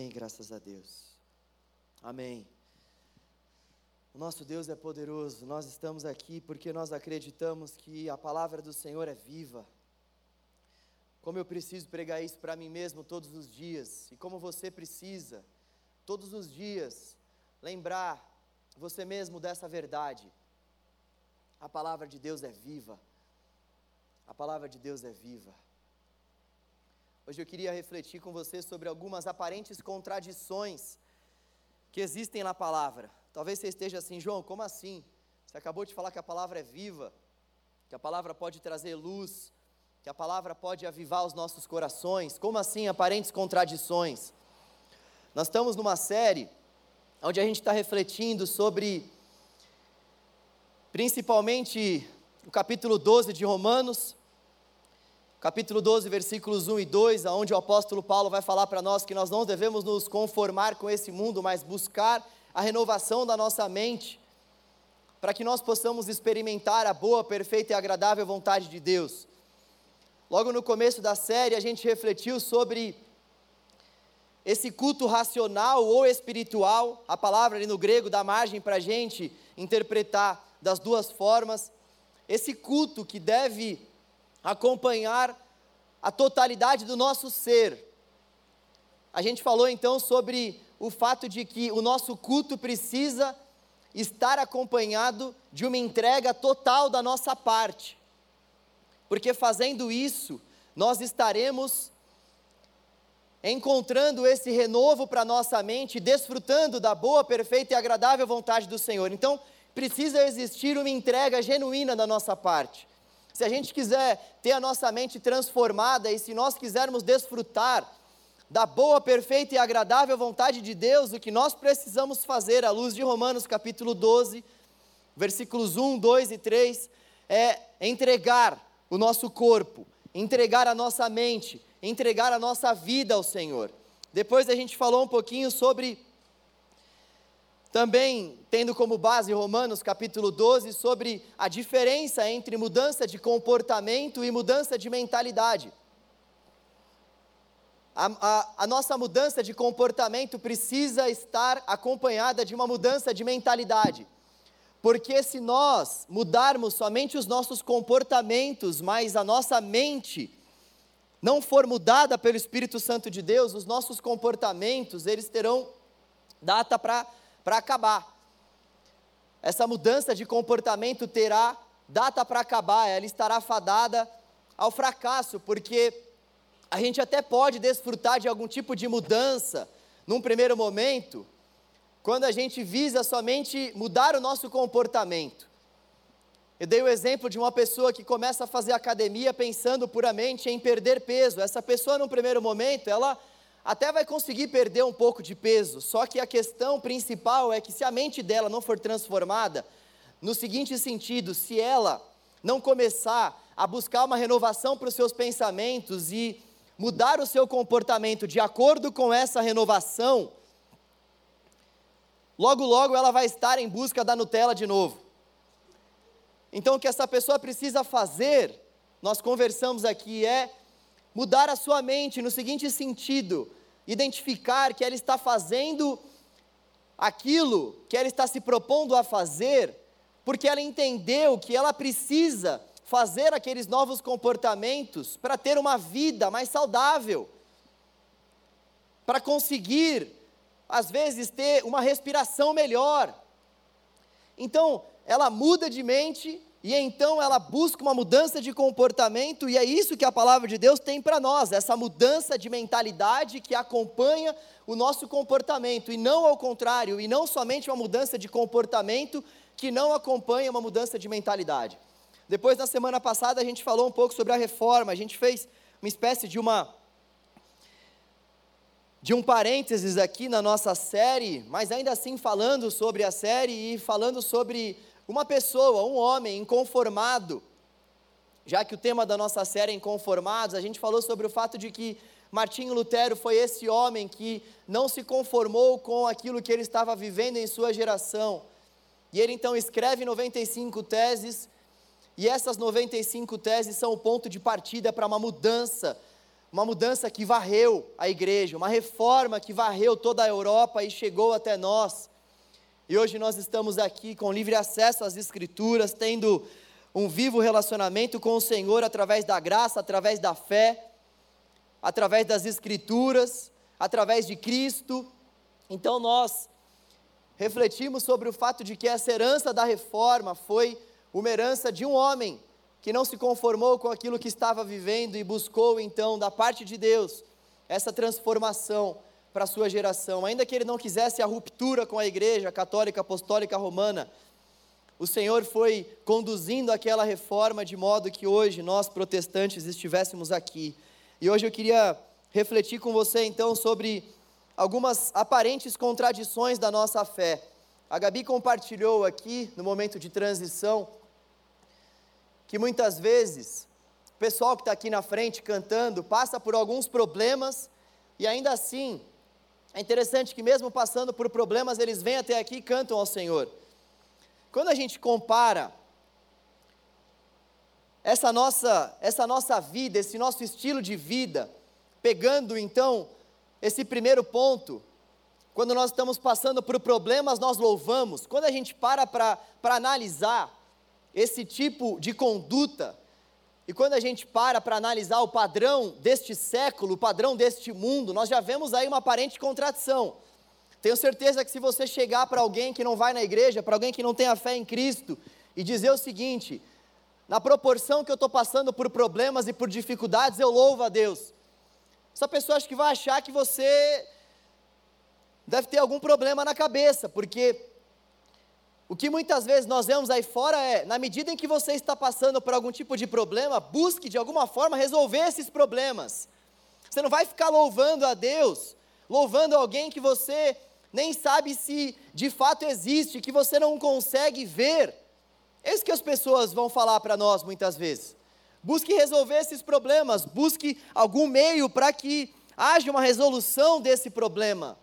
Amém, graças a Deus. Amém. O nosso Deus é poderoso. Nós estamos aqui porque nós acreditamos que a palavra do Senhor é viva. Como eu preciso pregar isso para mim mesmo todos os dias, e como você precisa, todos os dias, lembrar você mesmo dessa verdade. A palavra de Deus é viva. A palavra de Deus é viva. Hoje eu queria refletir com você sobre algumas aparentes contradições que existem na palavra. Talvez você esteja assim, João, como assim? Você acabou de falar que a palavra é viva, que a palavra pode trazer luz, que a palavra pode avivar os nossos corações. Como assim aparentes contradições? Nós estamos numa série onde a gente está refletindo sobre, principalmente, o capítulo 12 de Romanos, capítulo 12, versículos 1 e 2, onde o apóstolo Paulo vai falar para nós que nós não devemos nos conformar com esse mundo, mas buscar a renovação da nossa mente, para que nós possamos experimentar a boa, perfeita e agradável vontade de Deus. Logo no começo da série, a gente refletiu sobre esse culto racional ou espiritual, a palavra ali no grego dá margem para a gente interpretar das duas formas, esse culto que deve acompanhar a totalidade do nosso ser. A gente falou então sobre o fato de que o nosso culto precisa estar acompanhado de uma entrega total da nossa parte, porque fazendo isso, nós estaremos encontrando esse renovo para nossa mente, desfrutando da boa, perfeita e agradável vontade do Senhor. Então, precisa existir uma entrega genuína da nossa parte se a gente quiser ter a nossa mente transformada e se nós quisermos desfrutar da boa, perfeita e agradável vontade de Deus, o que nós precisamos fazer, à luz de Romanos capítulo 12, versículos 1, 2 e 3, é entregar o nosso corpo, entregar a nossa mente, entregar a nossa vida ao Senhor. Depois a gente falou um pouquinho sobre também, tendo como base Romanos capítulo 12, sobre a diferença entre mudança de comportamento e mudança de mentalidade. A, a, a, nossa mudança de comportamento precisa estar acompanhada de uma mudança de mentalidade. Porque se nós mudarmos somente os nossos comportamentos, mas a nossa mente não for mudada pelo Espírito Santo de Deus, os nossos comportamentos, eles terão data para para acabar. Essa mudança de comportamento terá data para acabar, ela estará fadada ao fracasso, porque a gente até pode desfrutar de algum tipo de mudança num primeiro momento, quando a gente visa somente mudar o nosso comportamento. Eu dei o exemplo de uma pessoa que começa a fazer academia pensando puramente em perder peso. Essa pessoa, num primeiro momento, ela até vai conseguir perder um pouco de peso, só que a questão principal é que se a mente dela não for transformada, no seguinte sentido, se ela não começar a buscar uma renovação para os seus pensamentos e mudar o seu comportamento de acordo com essa renovação, logo logo ela vai estar em busca da Nutella de novo. Então o que essa pessoa precisa fazer, nós conversamos aqui, é mudar a sua mente no seguinte sentido: identificar que ela está fazendo aquilo que ela está se propondo a fazer, porque ela entendeu que ela precisa fazer aqueles novos comportamentos para ter uma vida mais saudável, para conseguir, às vezes, ter uma respiração melhor. Então, ela muda de mente e então ela busca uma mudança de comportamento, e é isso que a palavra de Deus tem para nós, essa mudança de mentalidade que acompanha o nosso comportamento, e não ao contrário, e não somente uma mudança de comportamento que não acompanha uma mudança de mentalidade. Depois, na semana passada, a gente falou um pouco sobre a reforma, a gente fez uma espécie de uma. De um parênteses aqui na nossa série, mas ainda assim falando sobre a série e falando sobre uma pessoa, um homem inconformado, já que o tema da nossa série é inconformados, a gente falou sobre o fato de que Martinho Lutero foi esse homem que não se conformou com aquilo que ele estava vivendo em sua geração. E ele então escreve 95 teses, e essas 95 teses são o ponto de partida para uma mudança, uma mudança que varreu a igreja, uma reforma que varreu toda a Europa e chegou até nós. E hoje nós estamos aqui com livre acesso às Escrituras, tendo um vivo relacionamento com o Senhor através da graça, através da fé, através das Escrituras, através de Cristo. Então nós refletimos sobre o fato de que essa herança da reforma foi uma herança de um homem que não se conformou com aquilo que estava vivendo e buscou então da parte de Deus essa transformação para a sua geração. Ainda que ele não quisesse a ruptura com a igreja católica apostólica romana, o Senhor foi conduzindo aquela reforma de modo que hoje nós protestantes estivéssemos aqui. E hoje eu queria refletir com você então sobre algumas aparentes contradições da nossa fé. A Gabi compartilhou aqui no momento de transição que muitas vezes o pessoal que está aqui na frente cantando passa por alguns problemas e ainda assim é interessante que, mesmo passando por problemas, eles vêm até aqui e cantam ao Senhor. Quando a gente compara essa nossa, essa nossa vida, esse nosso estilo de vida, pegando então esse primeiro ponto, quando nós estamos passando por problemas, nós louvamos. Quando a gente para para analisar esse tipo de conduta, e quando a gente para para analisar o padrão deste século, o padrão deste mundo, nós já vemos aí uma aparente contradição. Tenho certeza que se você chegar para alguém que não vai na igreja, para alguém que não tem a fé em Cristo, e dizer o seguinte: na proporção que eu estou passando por problemas e por dificuldades, eu louvo a Deus. Essa pessoa acho que vai achar que você deve ter algum problema na cabeça, porque o que muitas vezes nós vemos aí fora é, na medida em que você está passando por algum tipo de problema, busque de alguma forma resolver esses problemas. Você não vai ficar louvando a Deus, louvando alguém que você nem sabe se de fato existe, que você não consegue ver. É isso que as pessoas vão falar para nós muitas vezes. Busque resolver esses problemas, busque algum meio para que haja uma resolução desse problema.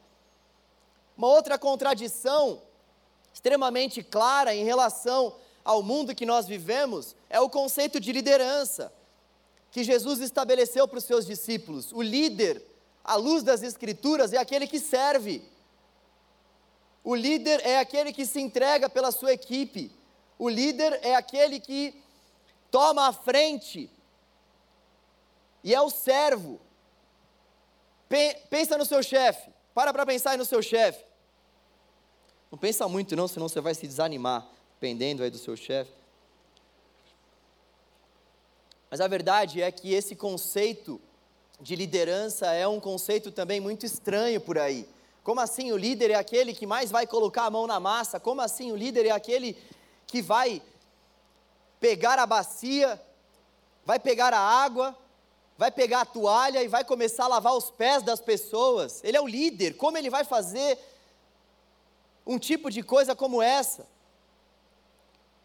Uma outra contradição extremamente clara em relação ao mundo que nós vivemos é o conceito de liderança que Jesus estabeleceu para os seus discípulos. O líder, à luz das Escrituras, é aquele que serve. O líder é aquele que se entrega pela sua equipe. O líder é aquele que toma a frente e é o servo. Pensa no seu chefe. Para para pensar no seu chefe. Não pensa muito não, senão você vai se desanimar, dependendo aí do seu chefe. Mas a verdade é que esse conceito de liderança é um conceito também muito estranho por aí. Como assim o líder é aquele que mais vai colocar a mão na massa? Como assim o líder é aquele que vai pegar a bacia, vai pegar a água, vai pegar a toalha e vai começar a lavar os pés das pessoas? Ele é o líder. Como ele vai fazer um tipo de coisa como essa.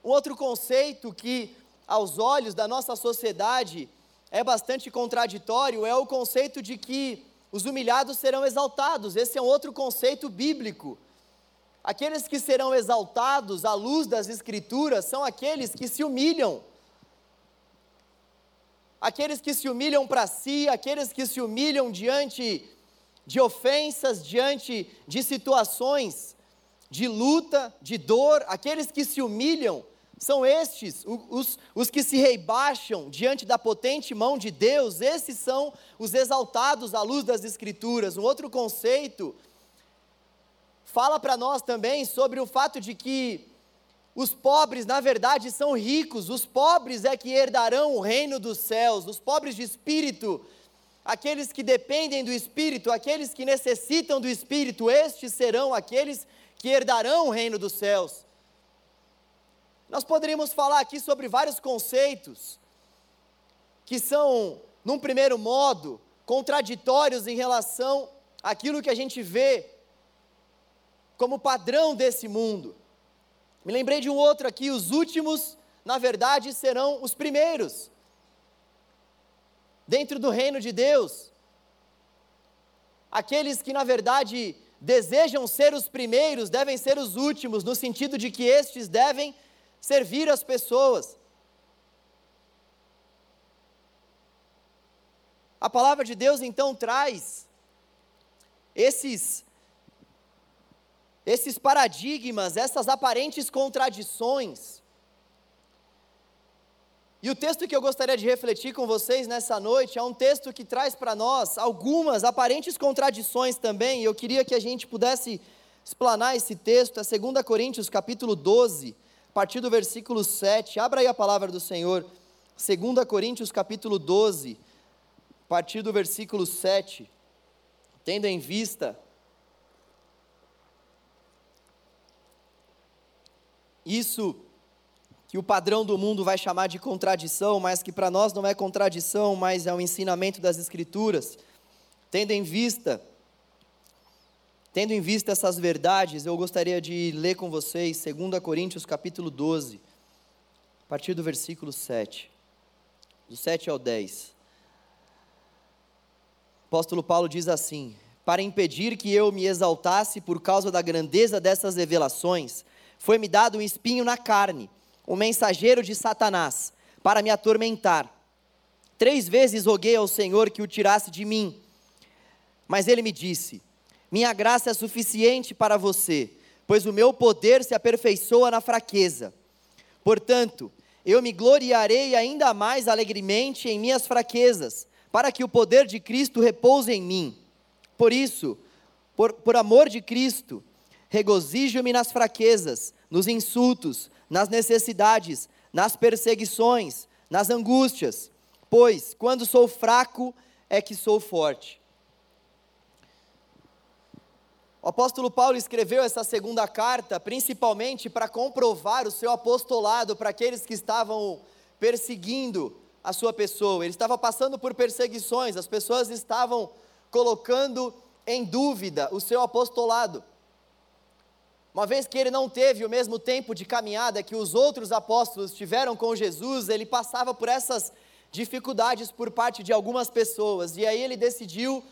Um outro conceito que, aos olhos da nossa sociedade, é bastante contraditório é o conceito de que os humilhados serão exaltados. Esse é um outro conceito bíblico. Aqueles que serão exaltados à luz das Escrituras são aqueles que se humilham. Aqueles que se humilham para si, aqueles que se humilham diante de ofensas, diante de situações de luta, de dor, aqueles que se humilham, são estes, os, os que se rebaixam diante da potente mão de Deus, esses são os exaltados à luz das Escrituras. Um outro conceito fala para nós também sobre o fato de que os pobres, na verdade, são ricos, os pobres é que herdarão o reino dos céus, os pobres de espírito, aqueles que dependem do espírito, aqueles que necessitam do espírito, estes serão aqueles que que herdarão o reino dos céus. Nós poderíamos falar aqui sobre vários conceitos que são, num primeiro modo, contraditórios em relação àquilo que a gente vê como padrão desse mundo. Me lembrei de um outro aqui: os últimos, na verdade, serão os primeiros. Dentro do reino de Deus, aqueles que, na verdade, desejam ser os primeiros devem ser os últimos, no sentido de que estes devem servir as pessoas. A palavra de Deus então traz esses esses paradigmas, essas aparentes contradições. E o texto que eu gostaria de refletir com vocês nessa noite é um texto que traz para nós algumas aparentes contradições também, eu queria que a gente pudesse explanar esse texto, é 2 Coríntios capítulo 12, a partir do versículo 7. Abra aí a palavra do Senhor. 2 Coríntios capítulo 12, a partir do versículo 7. Tendo em vista isso que o padrão do mundo vai chamar de contradição, mas que para nós não é contradição, mas é um ensinamento das Escrituras. Tendo em vista, tendo em vista essas verdades, eu gostaria de ler com vocês 2 Coríntios capítulo 12, a partir do versículo 7, do 7 ao 10. O apóstolo Paulo diz assim: Para impedir que eu me exaltasse por causa da grandeza dessas revelações, foi-me dado um espinho na carne o mensageiro de Satanás, para me atormentar. Três vezes roguei ao Senhor que o tirasse de mim, mas ele me disse: Minha graça é suficiente para você, pois o meu poder se aperfeiçoa na fraqueza. Portanto, eu me gloriarei ainda mais alegremente em minhas fraquezas, para que o poder de Cristo repouse em mim. Por isso, por, por amor de Cristo, regozijo-me nas fraquezas, nos insultos, nas necessidades, nas perseguições, nas angústias, pois quando sou fraco é que sou forte. O apóstolo Paulo escreveu essa segunda carta principalmente para comprovar o seu apostolado para aqueles que estavam perseguindo a sua pessoa. Ele estava passando por perseguições, as pessoas estavam colocando em dúvida o seu apostolado. Uma vez que ele não teve o mesmo tempo de caminhada que os outros apóstolos tiveram com Jesus, ele passava por essas dificuldades por parte de algumas pessoas. E aí ele decidiu,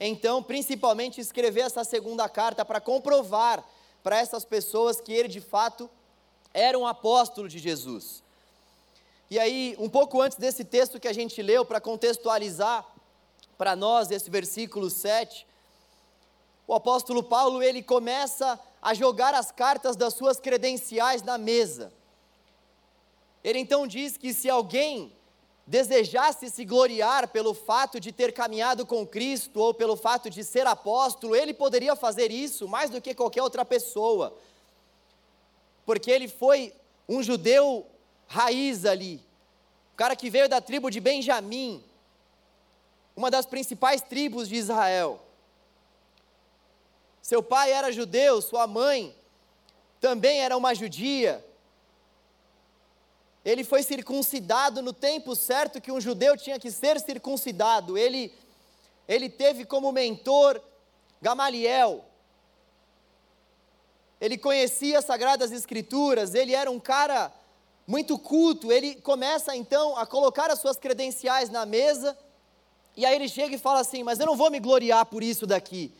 então, principalmente escrever essa segunda carta para comprovar para essas pessoas que ele de fato era um apóstolo de Jesus. E aí, um pouco antes desse texto que a gente leu, para contextualizar para nós esse versículo 7, o apóstolo Paulo ele começa a jogar as cartas das suas credenciais na mesa. Ele então diz que se alguém desejasse se gloriar pelo fato de ter caminhado com Cristo ou pelo fato de ser apóstolo, ele poderia fazer isso mais do que qualquer outra pessoa, porque ele foi um judeu raiz ali, um cara que veio da tribo de Benjamim, uma das principais tribos de Israel. Seu pai era judeu, sua mãe também era uma judia. Ele foi circuncidado no tempo certo que um judeu tinha que ser circuncidado. Ele, ele teve como mentor Gamaliel. Ele conhecia as Sagradas Escrituras, ele era um cara muito culto. Ele começa então a colocar as suas credenciais na mesa, e aí ele chega e fala assim: Mas eu não vou me gloriar por isso daqui.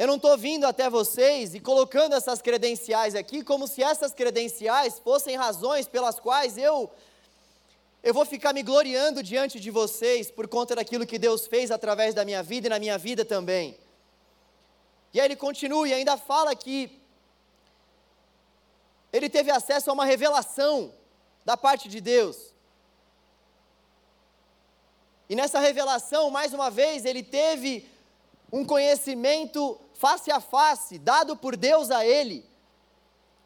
Eu não estou vindo até vocês e colocando essas credenciais aqui como se essas credenciais fossem razões pelas quais eu eu vou ficar me gloriando diante de vocês por conta daquilo que Deus fez através da minha vida e na minha vida também. E aí ele continua e ainda fala que ele teve acesso a uma revelação da parte de Deus. E nessa revelação, mais uma vez, ele teve um conhecimento face a face, dado por Deus a ele.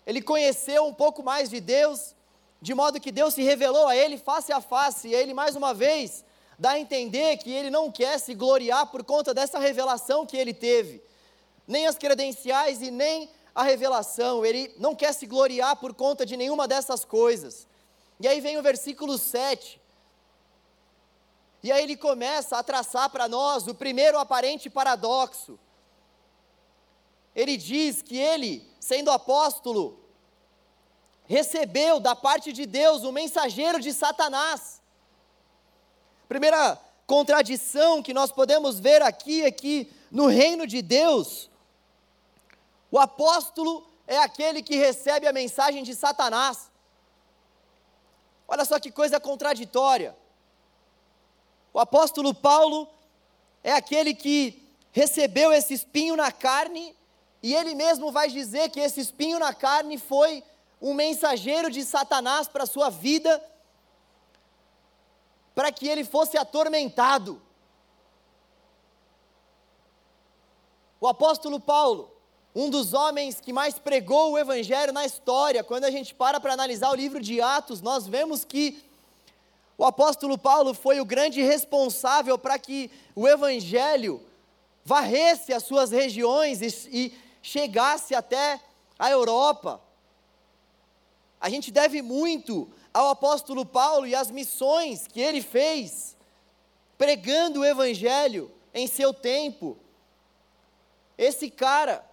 Ele conheceu um pouco mais de Deus, de modo que Deus se revelou a ele face a face, e ele mais uma vez dá a entender que ele não quer se gloriar por conta dessa revelação que ele teve, nem as credenciais e nem a revelação, ele não quer se gloriar por conta de nenhuma dessas coisas. E aí vem o versículo 7. E aí ele começa a traçar para nós o primeiro aparente paradoxo ele diz que ele, sendo apóstolo, recebeu da parte de Deus um mensageiro de Satanás. Primeira contradição que nós podemos ver aqui é que no reino de Deus, o apóstolo é aquele que recebe a mensagem de Satanás. Olha só que coisa contraditória. O apóstolo Paulo é aquele que recebeu esse espinho na carne, e ele mesmo vai dizer que esse espinho na carne foi um mensageiro de Satanás para a sua vida, para que ele fosse atormentado. O apóstolo Paulo, um dos homens que mais pregou o evangelho na história, quando a gente para para analisar o livro de Atos, nós vemos que o apóstolo Paulo foi o grande responsável para que o evangelho varresse as suas regiões e, e chegasse até a Europa. A gente deve muito ao apóstolo Paulo e às missões que ele fez, pregando o evangelho em seu tempo. Esse cara,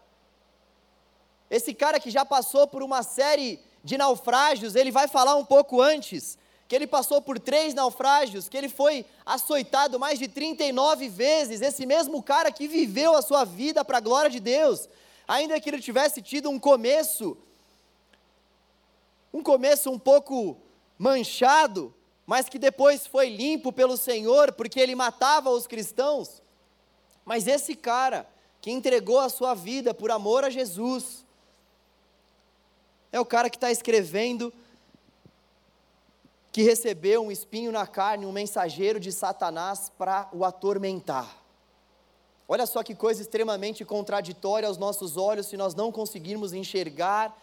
esse cara que já passou por uma série de naufrágios, ele vai falar um pouco antes, que ele passou por três naufrágios, que ele foi açoitado mais de 39 vezes, esse mesmo cara que viveu a sua vida para a glória de Deus, ainda que ele tivesse tido um começo, um começo um pouco manchado, mas que depois foi limpo pelo Senhor, porque ele matava os cristãos. Mas esse cara, que entregou a sua vida por amor a Jesus. É o cara que está escrevendo que recebeu um espinho na carne, um mensageiro de Satanás para o atormentar. Olha só que coisa extremamente contraditória aos nossos olhos se nós não conseguirmos enxergar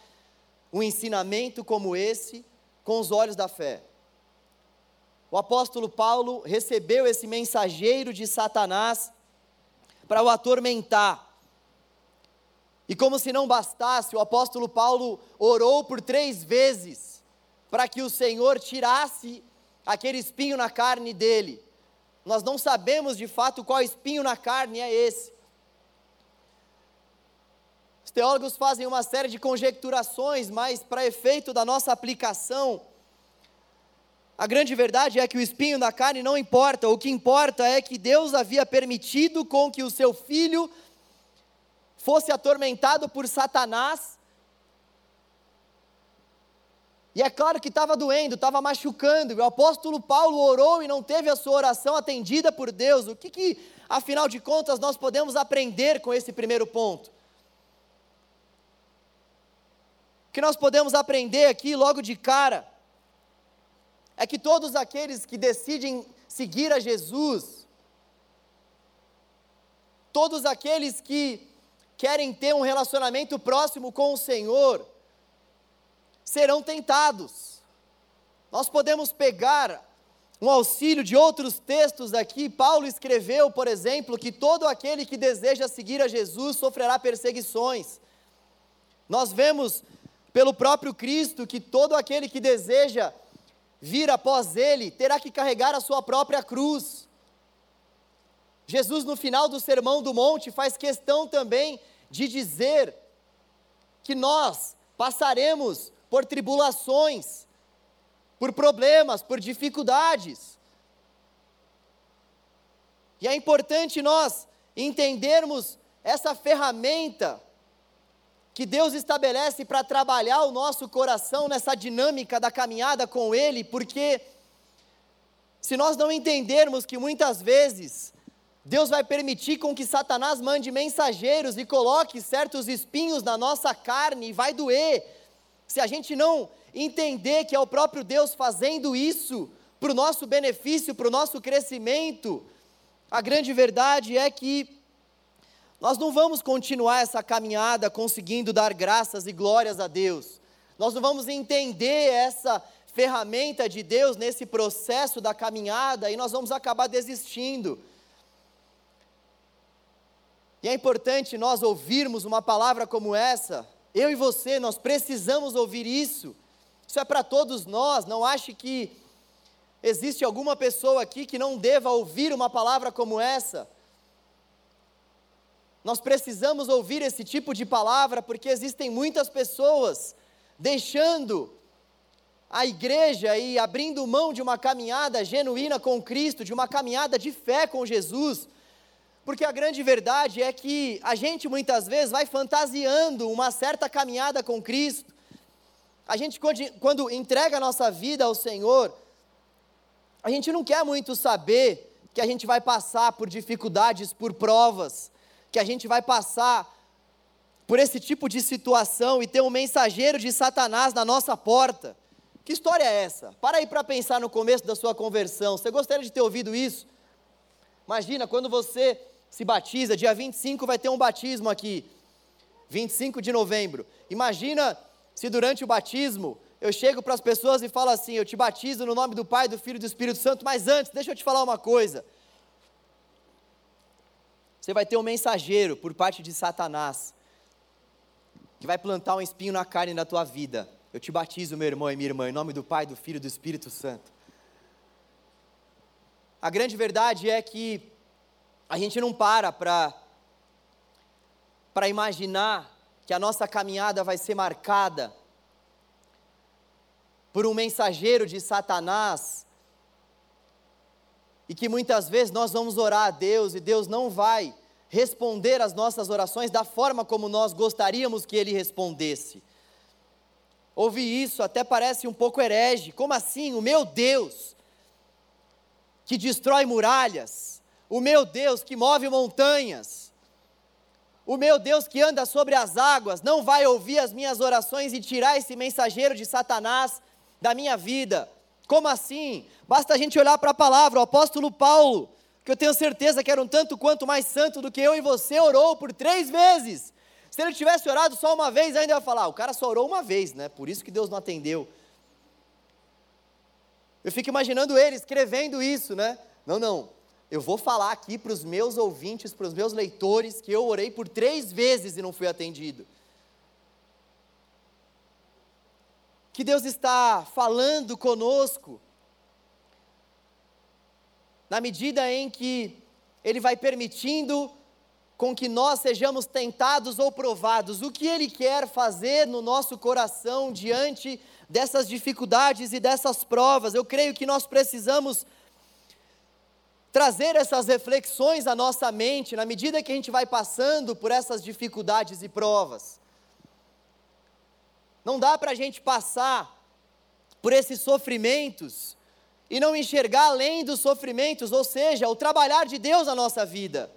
um ensinamento como esse com os olhos da fé. O apóstolo Paulo recebeu esse mensageiro de Satanás para o atormentar. E como se não bastasse, o apóstolo Paulo orou por três vezes para que o Senhor tirasse aquele espinho na carne dele. Nós não sabemos de fato qual espinho na carne é esse. Os teólogos fazem uma série de conjecturações, mas para efeito da nossa aplicação, a grande verdade é que o espinho na carne não importa, o que importa é que Deus havia permitido com que o seu filho fosse atormentado por Satanás. E é claro que estava doendo, estava machucando. O apóstolo Paulo orou e não teve a sua oração atendida por Deus. O que, que afinal de contas, nós podemos aprender com esse primeiro ponto? O que nós podemos aprender aqui logo de cara é que todos aqueles que decidem seguir a Jesus, todos aqueles que querem ter um relacionamento próximo com o Senhor, serão tentados. Nós podemos pegar um auxílio de outros textos aqui. Paulo escreveu, por exemplo, que todo aquele que deseja seguir a Jesus sofrerá perseguições. Nós vemos pelo próprio Cristo que todo aquele que deseja vir após ele, terá que carregar a sua própria cruz. Jesus, no final do Sermão do Monte, faz questão também de dizer que nós passaremos por tribulações, por problemas, por dificuldades. E é importante nós entendermos essa ferramenta que Deus estabelece para trabalhar o nosso coração nessa dinâmica da caminhada com Ele, porque se nós não entendermos que muitas vezes Deus vai permitir com que Satanás mande mensageiros e coloque certos espinhos na nossa carne e vai doer, se a gente não entender que é o próprio Deus fazendo isso para o nosso benefício, para o nosso crescimento, a grande verdade é que nós não vamos continuar essa caminhada conseguindo dar graças e glórias a Deus. Nós não vamos entender essa ferramenta de Deus nesse processo da caminhada e nós vamos acabar desistindo. E é importante nós ouvirmos uma palavra como essa. Eu e você, nós precisamos ouvir isso. Isso é para todos nós. Não ache que existe alguma pessoa aqui que não deva ouvir uma palavra como essa. Nós precisamos ouvir esse tipo de palavra porque existem muitas pessoas deixando a igreja e abrindo mão de uma caminhada genuína com Cristo, de uma caminhada de fé com Jesus, porque a grande verdade é que a gente muitas vezes vai fantasiando uma certa caminhada com Cristo. A gente, quando entrega a nossa vida ao Senhor, a gente não quer muito saber que a gente vai passar por dificuldades, por provas, que a gente vai passar por esse tipo de situação e ter um mensageiro de Satanás na nossa porta. Que história é essa? Para aí para pensar no começo da sua conversão. Você gostaria de ter ouvido isso? Imagina quando você se batiza, dia 25 vai ter um batismo aqui. 25 de novembro. Imagina se durante o batismo eu chego para as pessoas e falo assim: Eu te batizo no nome do Pai, do Filho e do Espírito Santo, mas antes, deixa eu te falar uma coisa. Você vai ter um mensageiro por parte de Satanás, que vai plantar um espinho na carne da tua vida. Eu te batizo, meu irmão e minha irmã, em nome do Pai, do Filho e do Espírito Santo. A grande verdade é que a gente não para para imaginar que a nossa caminhada vai ser marcada por um mensageiro de Satanás, e que muitas vezes nós vamos orar a Deus e Deus não vai responder às nossas orações da forma como nós gostaríamos que Ele respondesse. Ouvir isso até parece um pouco herege. Como assim? O meu Deus, que destrói muralhas, o meu Deus que move montanhas, o meu Deus que anda sobre as águas, não vai ouvir as minhas orações e tirar esse mensageiro de Satanás da minha vida. Como assim? Basta a gente olhar para a palavra, o apóstolo Paulo, que eu tenho certeza que era um tanto quanto mais santo do que eu e você, orou por três vezes. Se ele tivesse orado só uma vez, ainda ia falar, ah, o cara só orou uma vez, né? Por isso que Deus não atendeu. Eu fico imaginando ele escrevendo isso, né? Não, não. Eu vou falar aqui para os meus ouvintes, para os meus leitores, que eu orei por três vezes e não fui atendido. que Deus está falando conosco, na medida em que Ele vai permitindo com que nós sejamos tentados ou provados, o que Ele quer fazer no nosso coração diante dessas dificuldades e dessas provas. Eu creio que nós precisamos trazer essas reflexões à nossa mente na medida que a gente vai passando por essas dificuldades e provas. Não dá para a gente passar por esses sofrimentos e não enxergar além dos sofrimentos, ou seja, o trabalhar de Deus na nossa vida.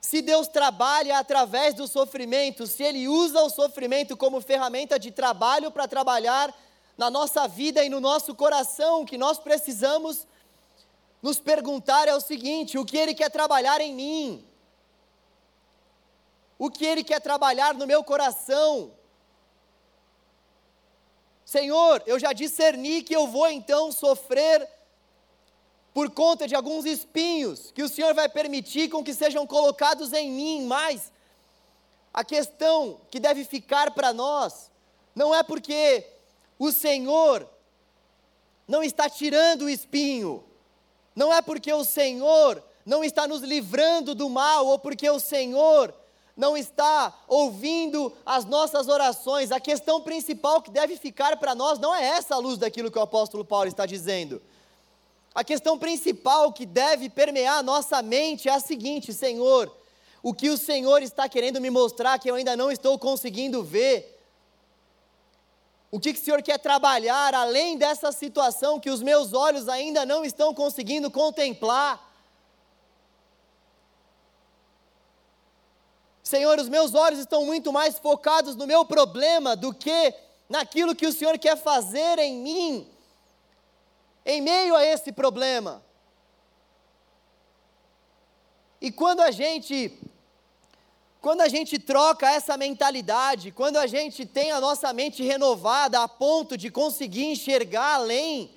Se Deus trabalha através do sofrimento, se Ele usa o sofrimento como ferramenta de trabalho para trabalhar na nossa vida e no nosso coração, que nós precisamos nos perguntar é o seguinte: o que Ele quer trabalhar em mim? O que Ele quer trabalhar no meu coração? Senhor, eu já discerni que eu vou então sofrer por conta de alguns espinhos que o Senhor vai permitir com que sejam colocados em mim, mas a questão que deve ficar para nós não é porque o Senhor não está tirando o espinho, não é porque o Senhor não está nos livrando do mal, ou porque o Senhor não está ouvindo as nossas orações. A questão principal que deve ficar para nós não é essa a luz daquilo que o apóstolo Paulo está dizendo. A questão principal que deve permear a nossa mente é a seguinte: Senhor, o que o Senhor está querendo me mostrar que eu ainda não estou conseguindo ver? O que, que o Senhor quer trabalhar além dessa situação que os meus olhos ainda não estão conseguindo contemplar? Senhor, os meus olhos estão muito mais focados no meu problema do que naquilo que o Senhor quer fazer em mim, em meio a esse problema. E quando a gente quando a gente troca essa mentalidade, quando a gente tem a nossa mente renovada a ponto de conseguir enxergar além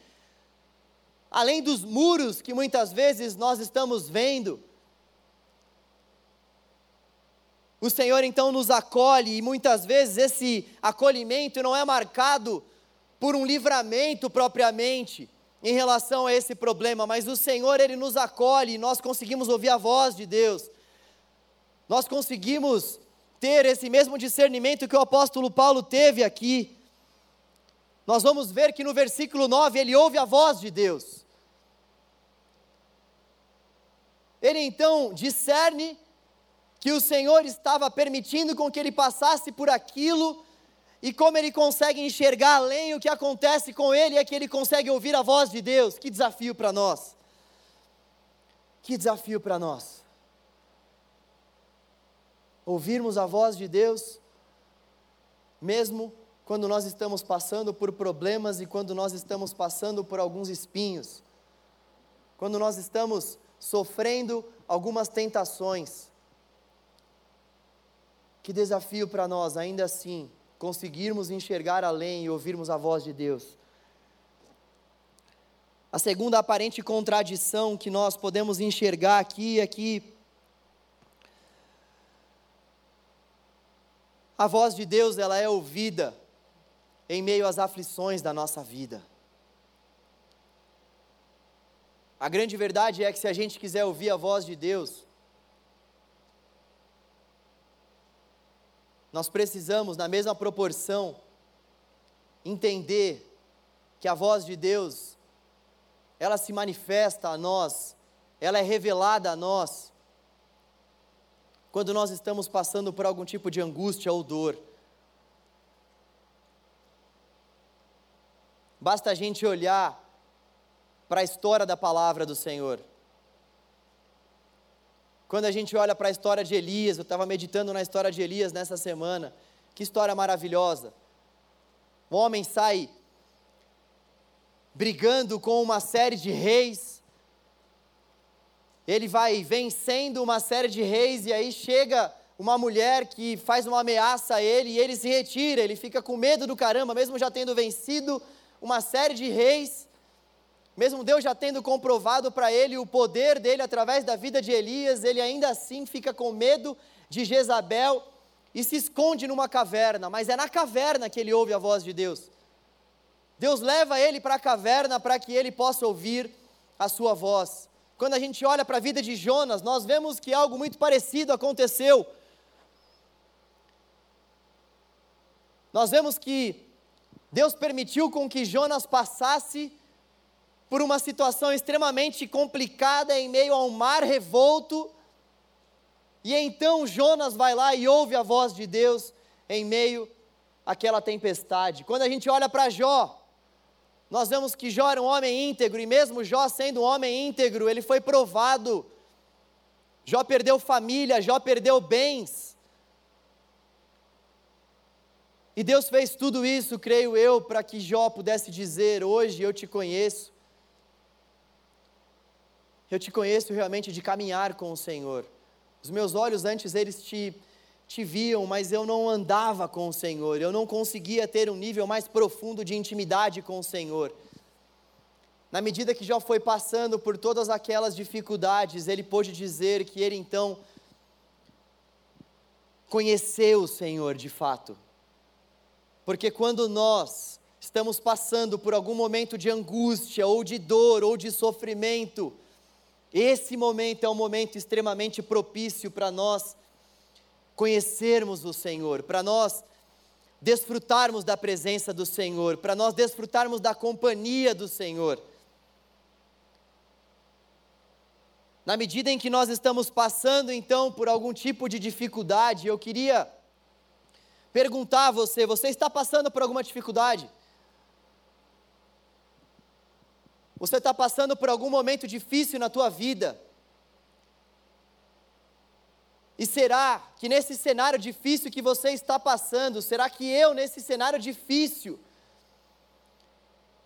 além dos muros que muitas vezes nós estamos vendo, O Senhor então nos acolhe e muitas vezes esse acolhimento não é marcado por um livramento propriamente em relação a esse problema, mas o Senhor ele nos acolhe e nós conseguimos ouvir a voz de Deus. Nós conseguimos ter esse mesmo discernimento que o apóstolo Paulo teve aqui. Nós vamos ver que no versículo 9 ele ouve a voz de Deus. Ele então discerne que o Senhor estava permitindo com que ele passasse por aquilo, e como ele consegue enxergar além o que acontece com ele, é que ele consegue ouvir a voz de Deus. Que desafio para nós! Que desafio para nós. Ouvirmos a voz de Deus, mesmo quando nós estamos passando por problemas e quando nós estamos passando por alguns espinhos, quando nós estamos sofrendo algumas tentações. Que desafio para nós, ainda assim, conseguirmos enxergar além e ouvirmos a voz de Deus. A segunda aparente contradição que nós podemos enxergar aqui é que a voz de Deus ela é ouvida em meio às aflições da nossa vida. A grande verdade é que se a gente quiser ouvir a voz de Deus, nós precisamos, na mesma proporção, entender que a voz de Deus, ela se manifesta a nós, ela é revelada a nós, quando nós estamos passando por algum tipo de angústia ou dor. Basta a gente olhar para a história da palavra do Senhor. Quando a gente olha para a história de Elias, eu estava meditando na história de Elias nessa semana, que história maravilhosa. O homem sai brigando com uma série de reis, ele vai vencendo uma série de reis, e aí chega uma mulher que faz uma ameaça a ele, e ele se retira, ele fica com medo do caramba, mesmo já tendo vencido uma série de reis, mesmo Deus já tendo comprovado para ele o poder dele através da vida de Elias, ele ainda assim fica com medo de Jezabel e se esconde numa caverna, mas é na caverna que ele ouve a voz de Deus. Deus leva ele para a caverna para que ele possa ouvir a sua voz. Quando a gente olha para a vida de Jonas, nós vemos que algo muito parecido aconteceu. Nós vemos que Deus permitiu com que Jonas passasse por uma situação extremamente complicada em meio a um mar revolto. E então Jonas vai lá e ouve a voz de Deus em meio àquela tempestade. Quando a gente olha para Jó, nós vemos que Jó era um homem íntegro, e mesmo Jó sendo um homem íntegro, ele foi provado. Jó perdeu família, Jó perdeu bens. E Deus fez tudo isso, creio eu, para que Jó pudesse dizer: Hoje eu te conheço. Eu te conheço realmente de caminhar com o Senhor. Os meus olhos antes eles te, te viam, mas eu não andava com o Senhor. Eu não conseguia ter um nível mais profundo de intimidade com o Senhor. Na medida que Jó foi passando por todas aquelas dificuldades, ele pôde dizer que ele então conheceu o Senhor de fato. Porque quando nós estamos passando por algum momento de angústia, ou de dor, ou de sofrimento, esse momento é um momento extremamente propício para nós conhecermos o Senhor, para nós desfrutarmos da presença do Senhor, para nós desfrutarmos da companhia do Senhor. Na medida em que nós estamos passando então por algum tipo de dificuldade, eu queria perguntar a você: você está passando por alguma dificuldade? Você está passando por algum momento difícil na tua vida? E será que nesse cenário difícil que você está passando, será que eu, nesse cenário difícil,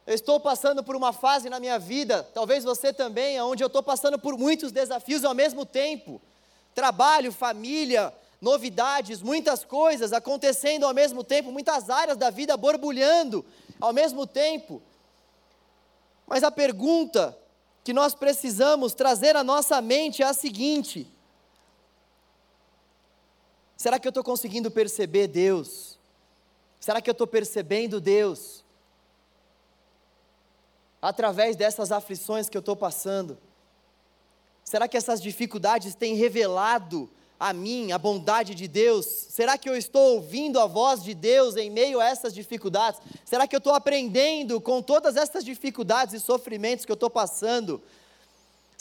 eu estou passando por uma fase na minha vida, talvez você também, onde eu estou passando por muitos desafios ao mesmo tempo trabalho, família, novidades, muitas coisas acontecendo ao mesmo tempo, muitas áreas da vida borbulhando ao mesmo tempo. Mas a pergunta que nós precisamos trazer à nossa mente é a seguinte: será que eu estou conseguindo perceber Deus? Será que eu estou percebendo Deus? Através dessas aflições que eu estou passando? Será que essas dificuldades têm revelado a mim a bondade de Deus? Será que eu estou ouvindo a voz de Deus em meio a essas dificuldades? Será que eu estou aprendendo com todas essas dificuldades e sofrimentos que eu estou passando?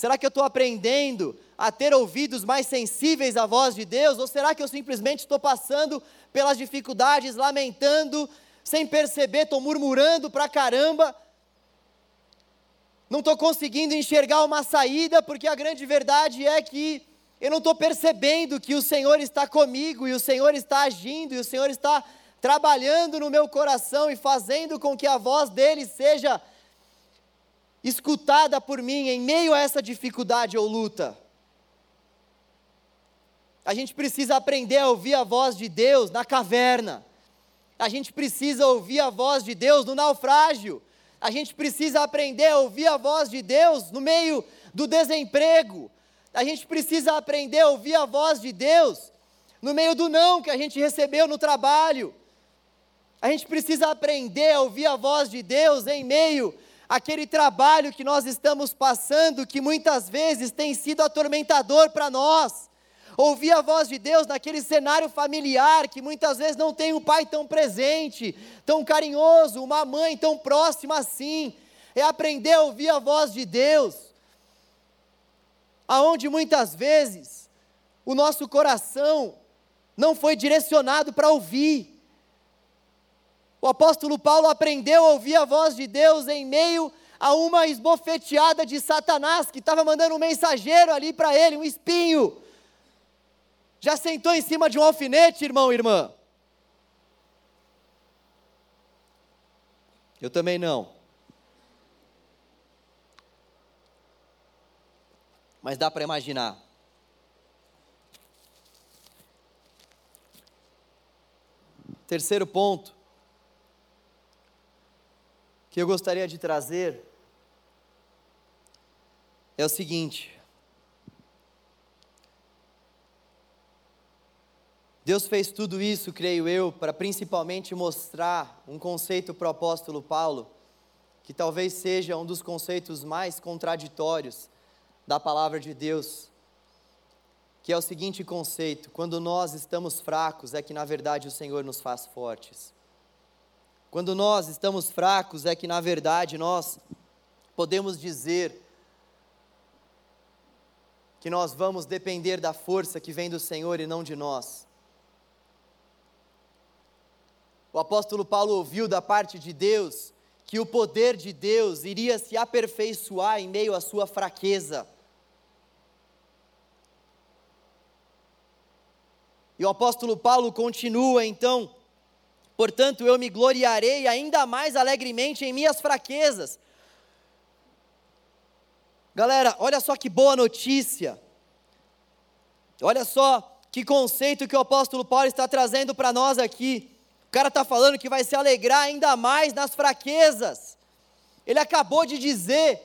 Será que eu estou aprendendo a ter ouvidos mais sensíveis à voz de Deus? Ou será que eu simplesmente estou passando pelas dificuldades, lamentando, sem perceber, estou murmurando pra caramba? não estou conseguindo enxergar uma saída, porque a grande verdade é que eu não estou percebendo que o Senhor está comigo, e o Senhor está agindo, e o Senhor está trabalhando no meu coração e fazendo com que a voz dele seja escutada por mim em meio a essa dificuldade ou luta. A gente precisa aprender a ouvir a voz de Deus na caverna. A gente precisa ouvir a voz de Deus no naufrágio. A gente precisa aprender a ouvir a voz de Deus no meio do desemprego. A gente precisa aprender a ouvir a voz de Deus no meio do não que a gente recebeu no trabalho. A gente precisa aprender a ouvir a voz de Deus em meio àquele trabalho que nós estamos passando, que muitas vezes tem sido atormentador para nós ouvir a voz de Deus naquele cenário familiar que muitas vezes não tem um pai tão presente, tão carinhoso, uma mãe tão próxima assim. É aprender a ouvir a voz de Deus, aonde muitas vezes o nosso coração não foi direcionado para ouvir. O apóstolo Paulo aprendeu a ouvir a voz de Deus em meio a uma esbofeteada de Satanás que estava mandando um mensageiro ali para ele, um espinho já sentou em cima de um alfinete, irmão e irmã? Eu também não. Mas dá para imaginar. Terceiro ponto que eu gostaria de trazer é o seguinte: Deus fez tudo isso, creio eu, para principalmente mostrar um conceito para o apóstolo Paulo, que talvez seja um dos conceitos mais contraditórios da palavra de Deus, que é o seguinte conceito: quando nós estamos fracos, é que na verdade o Senhor nos faz fortes. Quando nós estamos fracos, é que na verdade nós podemos dizer que nós vamos depender da força que vem do Senhor e não de nós. O apóstolo Paulo ouviu da parte de Deus que o poder de Deus iria se aperfeiçoar em meio à sua fraqueza. E o apóstolo Paulo continua então: portanto, eu me gloriarei ainda mais alegremente em minhas fraquezas. Galera, olha só que boa notícia. Olha só que conceito que o apóstolo Paulo está trazendo para nós aqui cara está falando que vai se alegrar ainda mais nas fraquezas. Ele acabou de dizer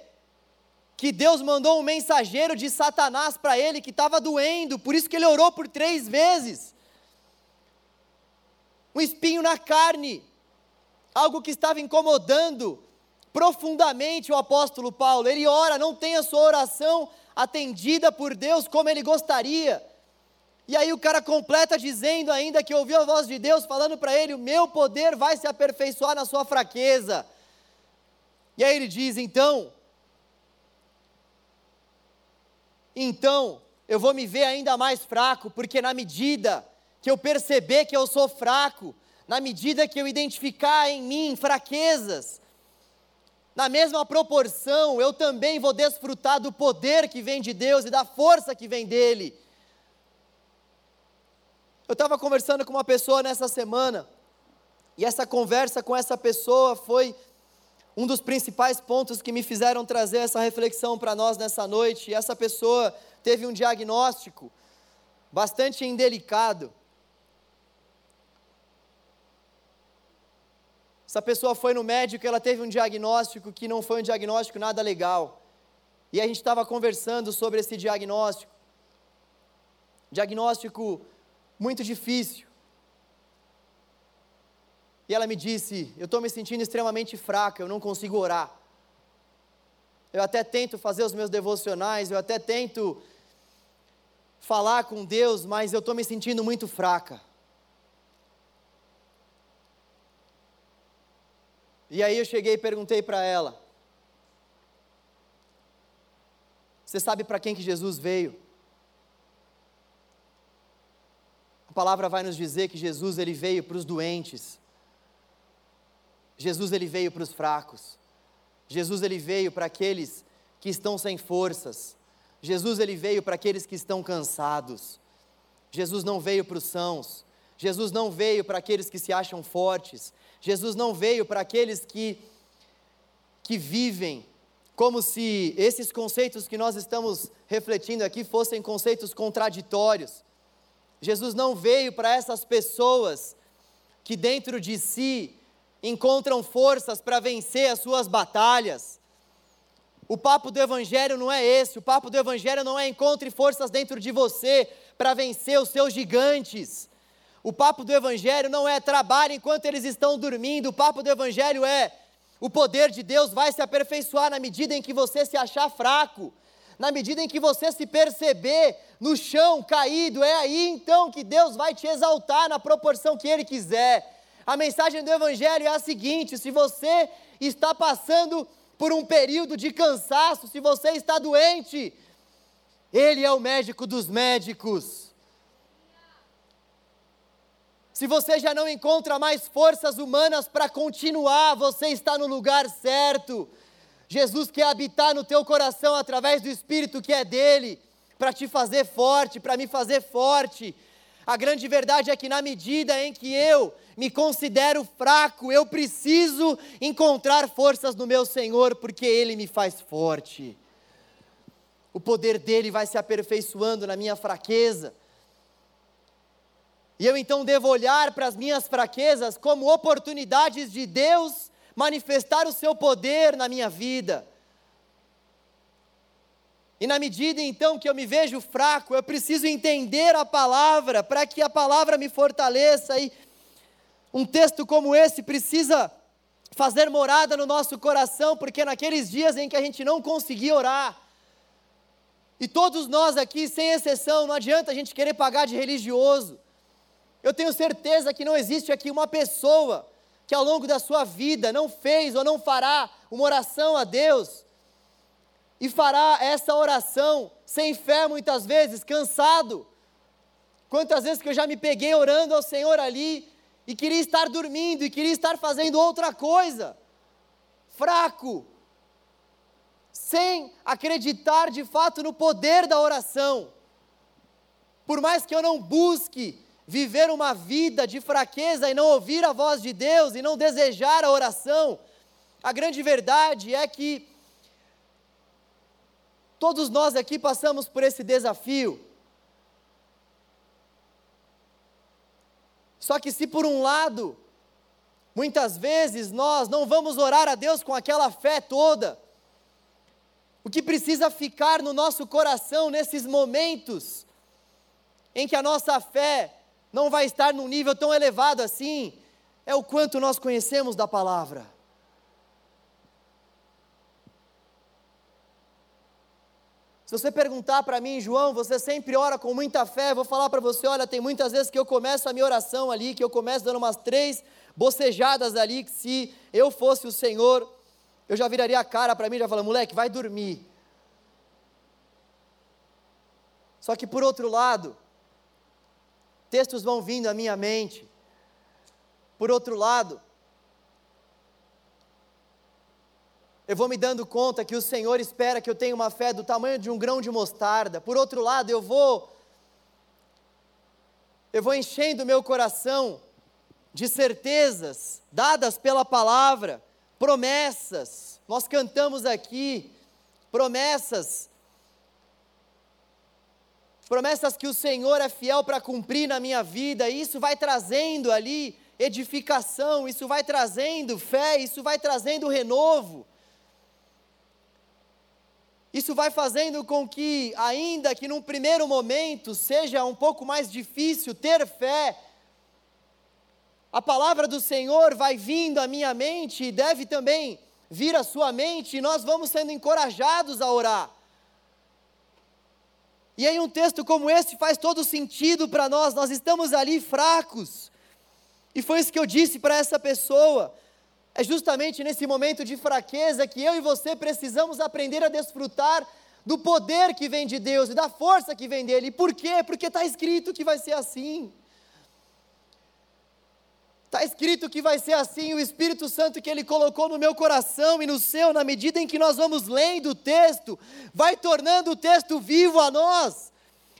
que Deus mandou um mensageiro de Satanás para ele que estava doendo, por isso que ele orou por três vezes. Um espinho na carne, algo que estava incomodando profundamente o apóstolo Paulo. Ele ora, não tem a sua oração atendida por Deus como ele gostaria. E aí o cara completa dizendo ainda que ouviu a voz de Deus falando para ele: O meu poder vai se aperfeiçoar na sua fraqueza. E aí ele diz: Então, então eu vou me ver ainda mais fraco, porque na medida que eu perceber que eu sou fraco, na medida que eu identificar em mim fraquezas, na mesma proporção eu também vou desfrutar do poder que vem de Deus e da força que vem dele. Eu estava conversando com uma pessoa nessa semana, e essa conversa com essa pessoa foi um dos principais pontos que me fizeram trazer essa reflexão para nós nessa noite. E essa pessoa teve um diagnóstico bastante indelicado. Essa pessoa foi no médico e ela teve um diagnóstico que não foi um diagnóstico nada legal. E a gente estava conversando sobre esse diagnóstico. Diagnóstico muito difícil. E ela me disse: Eu estou me sentindo extremamente fraca, eu não consigo orar. Eu até tento fazer os meus devocionais, eu até tento falar com Deus, mas eu estou me sentindo muito fraca. E aí eu cheguei e perguntei para ela: Você sabe para quem que Jesus veio? palavra vai nos dizer que Jesus ele veio para os doentes. Jesus ele veio para os fracos. Jesus ele veio para aqueles que estão sem forças. Jesus ele veio para aqueles que estão cansados. Jesus não veio para os sãos. Jesus não veio para aqueles que se acham fortes. Jesus não veio para aqueles que que vivem como se esses conceitos que nós estamos refletindo aqui fossem conceitos contraditórios. Jesus não veio para essas pessoas que dentro de si encontram forças para vencer as suas batalhas. O papo do Evangelho não é esse, o papo do Evangelho não é encontre forças dentro de você para vencer os seus gigantes. O papo do Evangelho não é trabalhe enquanto eles estão dormindo, o papo do Evangelho é o poder de Deus vai se aperfeiçoar na medida em que você se achar fraco, na medida em que você se perceber no chão caído, é aí então que Deus vai te exaltar na proporção que Ele quiser. A mensagem do Evangelho é a seguinte: se você está passando por um período de cansaço, se você está doente, Ele é o médico dos médicos. Se você já não encontra mais forças humanas para continuar, você está no lugar certo. Jesus quer habitar no teu coração através do Espírito que é dele, para te fazer forte, para me fazer forte. A grande verdade é que, na medida em que eu me considero fraco, eu preciso encontrar forças no meu Senhor, porque Ele me faz forte. O poder dele vai se aperfeiçoando na minha fraqueza. E eu então devo olhar para as minhas fraquezas como oportunidades de Deus manifestar o seu poder na minha vida. E na medida então que eu me vejo fraco, eu preciso entender a palavra para que a palavra me fortaleça. E um texto como esse precisa fazer morada no nosso coração, porque naqueles dias em que a gente não conseguia orar, e todos nós aqui, sem exceção, não adianta a gente querer pagar de religioso. Eu tenho certeza que não existe aqui uma pessoa que ao longo da sua vida não fez ou não fará uma oração a Deus e fará essa oração sem fé muitas vezes, cansado. Quantas vezes que eu já me peguei orando ao Senhor ali e queria estar dormindo e queria estar fazendo outra coisa, fraco, sem acreditar de fato no poder da oração. Por mais que eu não busque viver uma vida de fraqueza e não ouvir a voz de Deus e não desejar a oração, a grande verdade é que Todos nós aqui passamos por esse desafio. Só que se por um lado, muitas vezes nós não vamos orar a Deus com aquela fé toda, o que precisa ficar no nosso coração nesses momentos em que a nossa fé não vai estar num nível tão elevado assim, é o quanto nós conhecemos da palavra. Se você perguntar para mim, João, você sempre ora com muita fé, vou falar para você, olha, tem muitas vezes que eu começo a minha oração ali, que eu começo dando umas três bocejadas ali, que se eu fosse o Senhor, eu já viraria a cara para mim já falaria, moleque, vai dormir. Só que por outro lado, textos vão vindo à minha mente. Por outro lado, eu vou me dando conta que o Senhor espera que eu tenha uma fé do tamanho de um grão de mostarda. Por outro lado, eu vou eu vou enchendo meu coração de certezas dadas pela palavra, promessas. Nós cantamos aqui promessas promessas que o Senhor é fiel para cumprir na minha vida, e isso vai trazendo ali edificação, isso vai trazendo fé, isso vai trazendo renovo. Isso vai fazendo com que, ainda que num primeiro momento seja um pouco mais difícil ter fé, a palavra do Senhor vai vindo à minha mente e deve também vir à sua mente, e nós vamos sendo encorajados a orar. E aí, um texto como esse faz todo sentido para nós, nós estamos ali fracos, e foi isso que eu disse para essa pessoa. É justamente nesse momento de fraqueza que eu e você precisamos aprender a desfrutar do poder que vem de Deus e da força que vem dele. Por quê? Porque está escrito que vai ser assim. Está escrito que vai ser assim, o Espírito Santo que Ele colocou no meu coração e no seu, na medida em que nós vamos lendo o texto, vai tornando o texto vivo a nós.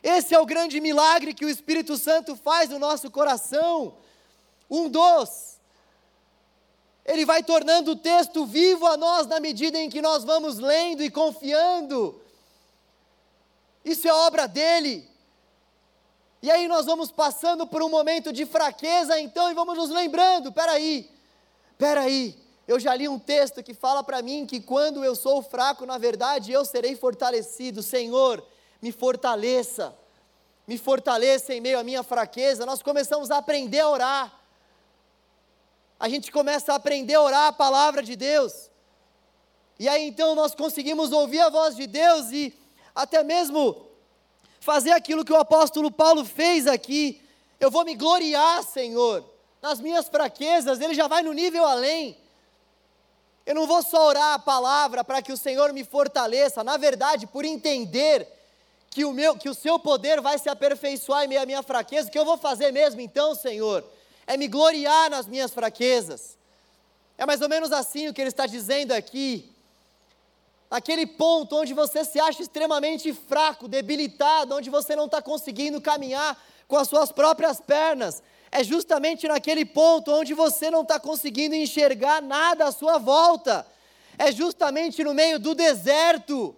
Esse é o grande milagre que o Espírito Santo faz no nosso coração. Um dos. Ele vai tornando o texto vivo a nós na medida em que nós vamos lendo e confiando. Isso é obra dele. E aí nós vamos passando por um momento de fraqueza, então, e vamos nos lembrando: peraí, peraí, eu já li um texto que fala para mim que quando eu sou fraco, na verdade, eu serei fortalecido. Senhor, me fortaleça, me fortaleça em meio à minha fraqueza. Nós começamos a aprender a orar. A gente começa a aprender a orar a palavra de Deus. E aí então nós conseguimos ouvir a voz de Deus e até mesmo fazer aquilo que o apóstolo Paulo fez aqui. Eu vou me gloriar, Senhor, nas minhas fraquezas, ele já vai no nível além. Eu não vou só orar a palavra para que o Senhor me fortaleça, na verdade, por entender que o, meu, que o seu poder vai se aperfeiçoar em meio à minha fraqueza, o que eu vou fazer mesmo então, Senhor? É me gloriar nas minhas fraquezas. É mais ou menos assim o que ele está dizendo aqui aquele ponto onde você se acha extremamente fraco, debilitado, onde você não está conseguindo caminhar com as suas próprias pernas. É justamente naquele ponto onde você não está conseguindo enxergar nada à sua volta. É justamente no meio do deserto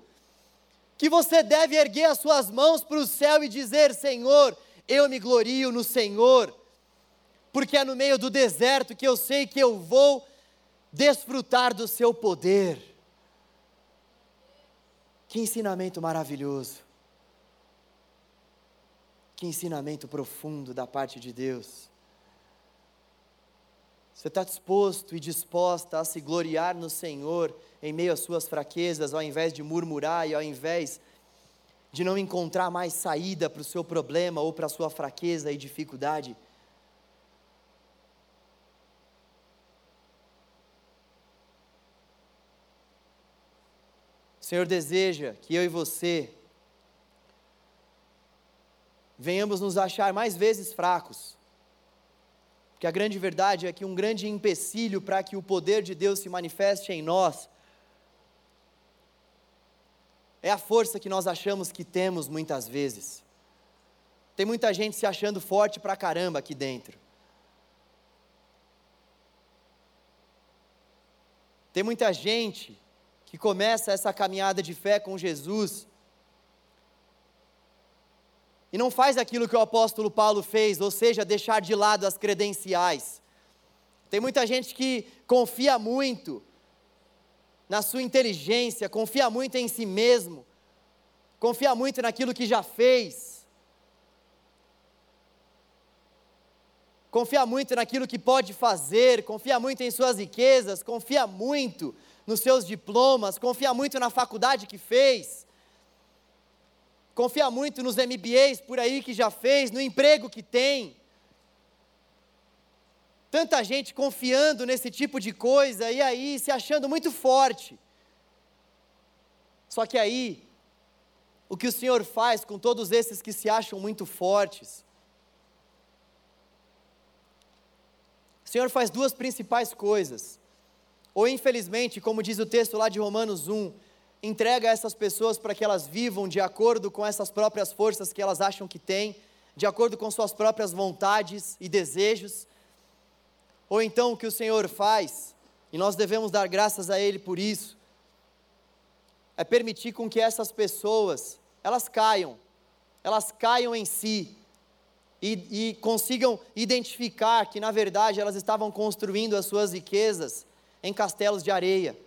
que você deve erguer as suas mãos para o céu e dizer: Senhor, eu me glorio no Senhor, porque é no meio do deserto que eu sei que eu vou desfrutar do seu poder. Que ensinamento maravilhoso. Que ensinamento profundo da parte de Deus. Você está disposto e disposta a se gloriar no Senhor em meio às suas fraquezas, ao invés de murmurar e ao invés de não encontrar mais saída para o seu problema ou para a sua fraqueza e dificuldade? Senhor deseja que eu e você venhamos nos achar mais vezes fracos. Porque a grande verdade é que um grande empecilho para que o poder de Deus se manifeste em nós é a força que nós achamos que temos muitas vezes. Tem muita gente se achando forte pra caramba aqui dentro. Tem muita gente que começa essa caminhada de fé com Jesus e não faz aquilo que o apóstolo Paulo fez, ou seja, deixar de lado as credenciais. Tem muita gente que confia muito na sua inteligência, confia muito em si mesmo, confia muito naquilo que já fez, confia muito naquilo que pode fazer, confia muito em suas riquezas, confia muito nos seus diplomas, confia muito na faculdade que fez, confia muito nos MBAs por aí que já fez, no emprego que tem. Tanta gente confiando nesse tipo de coisa e aí se achando muito forte. Só que aí, o que o Senhor faz com todos esses que se acham muito fortes? O Senhor faz duas principais coisas. Ou infelizmente, como diz o texto lá de Romanos 1, entrega essas pessoas para que elas vivam de acordo com essas próprias forças que elas acham que têm, de acordo com suas próprias vontades e desejos. Ou então o que o Senhor faz, e nós devemos dar graças a Ele por isso, é permitir com que essas pessoas, elas caiam, elas caiam em si, e, e consigam identificar que na verdade elas estavam construindo as suas riquezas em castelos de areia.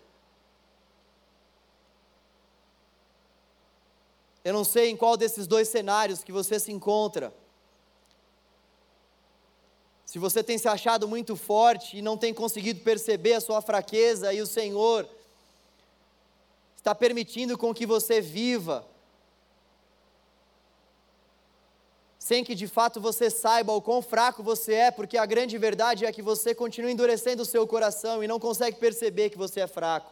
Eu não sei em qual desses dois cenários que você se encontra. Se você tem se achado muito forte e não tem conseguido perceber a sua fraqueza e o Senhor está permitindo com que você viva sem que de fato você saiba o quão fraco você é, porque a grande verdade é que você continua endurecendo o seu coração e não consegue perceber que você é fraco.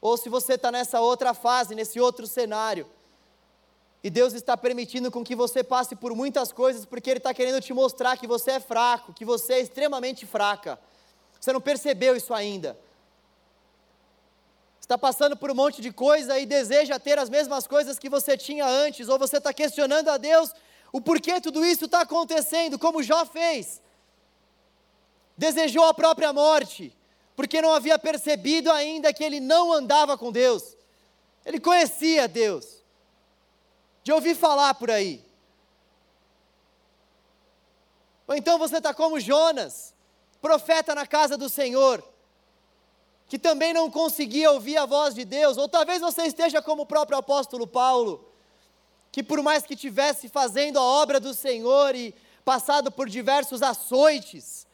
Ou se você está nessa outra fase, nesse outro cenário, E Deus está permitindo com que você passe por muitas coisas, porque Ele está querendo te mostrar que você é fraco, que você é extremamente fraca. Você não percebeu isso ainda. Está passando por um monte de coisa e deseja ter as mesmas coisas que você tinha antes, ou você está questionando a Deus o porquê tudo isso está acontecendo, como Jó fez. Desejou a própria morte, porque não havia percebido ainda que ele não andava com Deus. Ele conhecia Deus, de ouvir falar por aí. Ou então você está como Jonas, profeta na casa do Senhor, que também não conseguia ouvir a voz de Deus, ou talvez você esteja como o próprio apóstolo Paulo, que por mais que tivesse fazendo a obra do Senhor e passado por diversos açoites,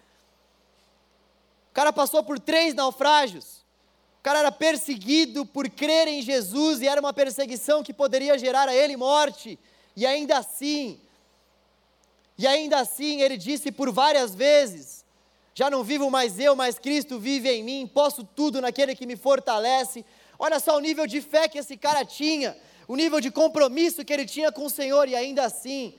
o cara passou por três naufrágios, o cara era perseguido por crer em Jesus e era uma perseguição que poderia gerar a ele morte, e ainda assim, e ainda assim ele disse por várias vezes: Já não vivo mais eu, mas Cristo vive em mim, posso tudo naquele que me fortalece. Olha só o nível de fé que esse cara tinha o nível de compromisso que ele tinha com o Senhor, e ainda assim,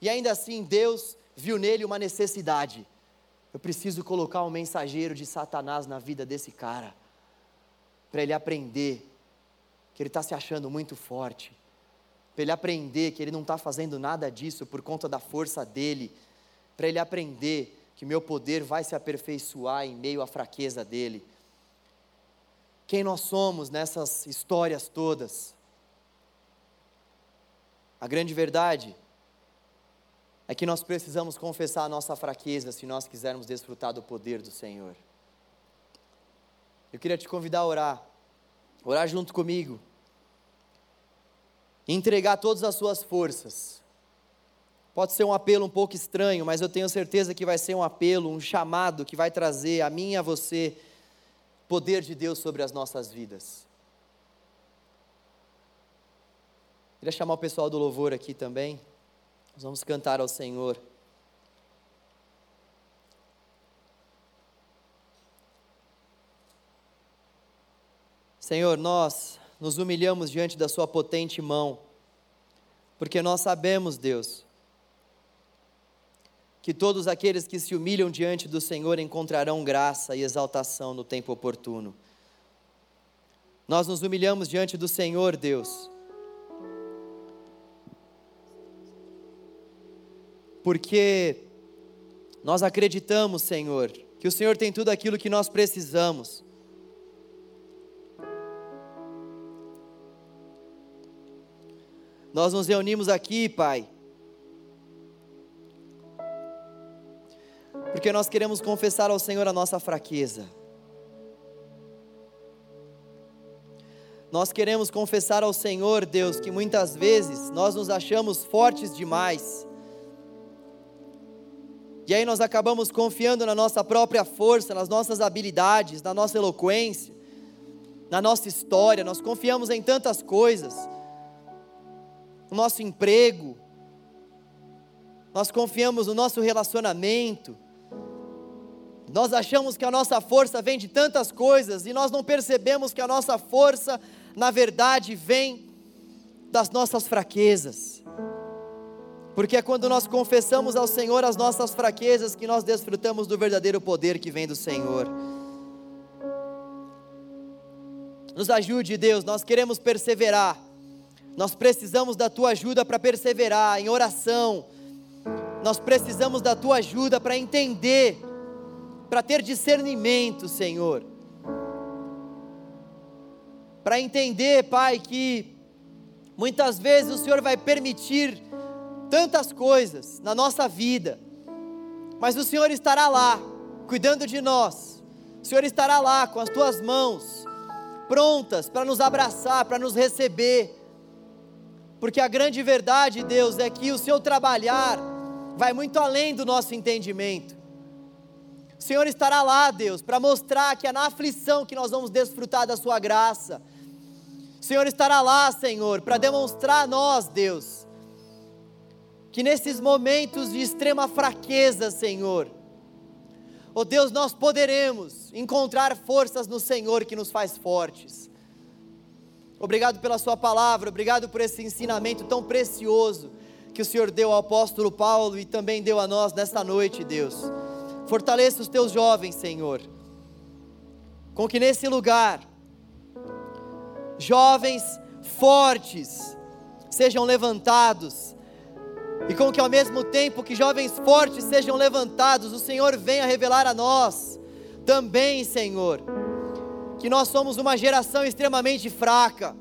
e ainda assim Deus viu nele uma necessidade. Eu preciso colocar um mensageiro de Satanás na vida desse cara, para ele aprender que ele está se achando muito forte, para ele aprender que ele não está fazendo nada disso por conta da força dele, para ele aprender que meu poder vai se aperfeiçoar em meio à fraqueza dele quem nós somos nessas histórias todas. A grande verdade é que nós precisamos confessar a nossa fraqueza se nós quisermos desfrutar do poder do Senhor. Eu queria te convidar a orar, orar junto comigo, entregar todas as suas forças. Pode ser um apelo um pouco estranho, mas eu tenho certeza que vai ser um apelo, um chamado que vai trazer a mim e a você poder de Deus sobre as nossas vidas. Queria chamar o pessoal do louvor aqui também. Nós vamos cantar ao Senhor. Senhor, nós nos humilhamos diante da Sua potente mão, porque nós sabemos, Deus, que todos aqueles que se humilham diante do Senhor encontrarão graça e exaltação no tempo oportuno. Nós nos humilhamos diante do Senhor, Deus, porque nós acreditamos, Senhor, que o Senhor tem tudo aquilo que nós precisamos. Nós nos reunimos aqui, Pai porque nós queremos confessar ao Senhor a nossa fraqueza. Nós queremos confessar ao Senhor, Deus, que muitas vezes nós nos achamos fortes demais. E aí nós acabamos confiando na nossa própria força, nas nossas habilidades, na nossa eloquência, na nossa história. Nós confiamos em tantas coisas. No nosso emprego. Nós confiamos no nosso relacionamento nós achamos que a nossa força vem de tantas coisas e nós não percebemos que a nossa força, na verdade, vem das nossas fraquezas. Porque é quando nós confessamos ao Senhor as nossas fraquezas que nós desfrutamos do verdadeiro poder que vem do Senhor. Nos ajude, Deus, nós queremos perseverar. Nós precisamos da tua ajuda para perseverar em oração. Nós precisamos da tua ajuda para entender para ter discernimento, Senhor. Para entender, Pai, que muitas vezes o Senhor vai permitir tantas coisas na nossa vida, mas o Senhor estará lá, cuidando de nós. O Senhor estará lá com as tuas mãos prontas para nos abraçar, para nos receber. Porque a grande verdade, Deus, é que o seu trabalhar vai muito além do nosso entendimento. O Senhor estará lá, Deus, para mostrar que é na aflição que nós vamos desfrutar da Sua graça. O Senhor estará lá, Senhor, para demonstrar a nós, Deus, que nesses momentos de extrema fraqueza, Senhor, oh Deus, nós poderemos encontrar forças no Senhor que nos faz fortes. Obrigado pela Sua palavra, obrigado por esse ensinamento tão precioso que o Senhor deu ao apóstolo Paulo e também deu a nós nesta noite, Deus. Fortaleça os teus jovens, Senhor, com que nesse lugar, jovens fortes sejam levantados, e com que ao mesmo tempo que jovens fortes sejam levantados, o Senhor venha revelar a nós também, Senhor, que nós somos uma geração extremamente fraca,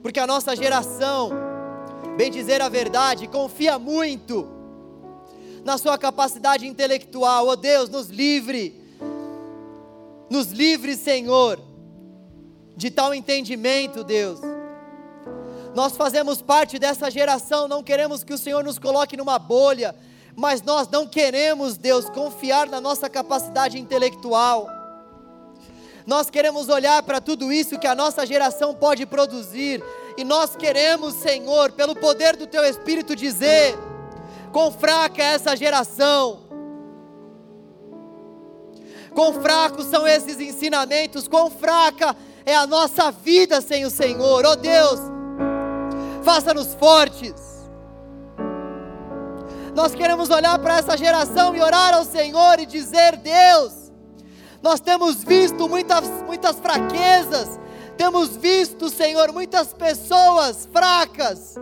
porque a nossa geração, bem dizer a verdade, confia muito na sua capacidade intelectual. Oh Deus, nos livre, nos livre, Senhor, de tal entendimento, Deus. Nós fazemos parte dessa geração, não queremos que o Senhor nos coloque numa bolha, mas nós não queremos, Deus, confiar na nossa capacidade intelectual. Nós queremos olhar para tudo isso que a nossa geração pode produzir, e nós queremos, Senhor, pelo poder do Teu Espírito, dizer: quão fraca é essa geração, quão fracos são esses ensinamentos, quão fraca é a nossa vida sem o Senhor, oh Deus, faça-nos fortes. Nós queremos olhar para essa geração e orar ao Senhor e dizer: Deus, nós temos visto muitas, muitas fraquezas, temos visto, Senhor, muitas pessoas fracas.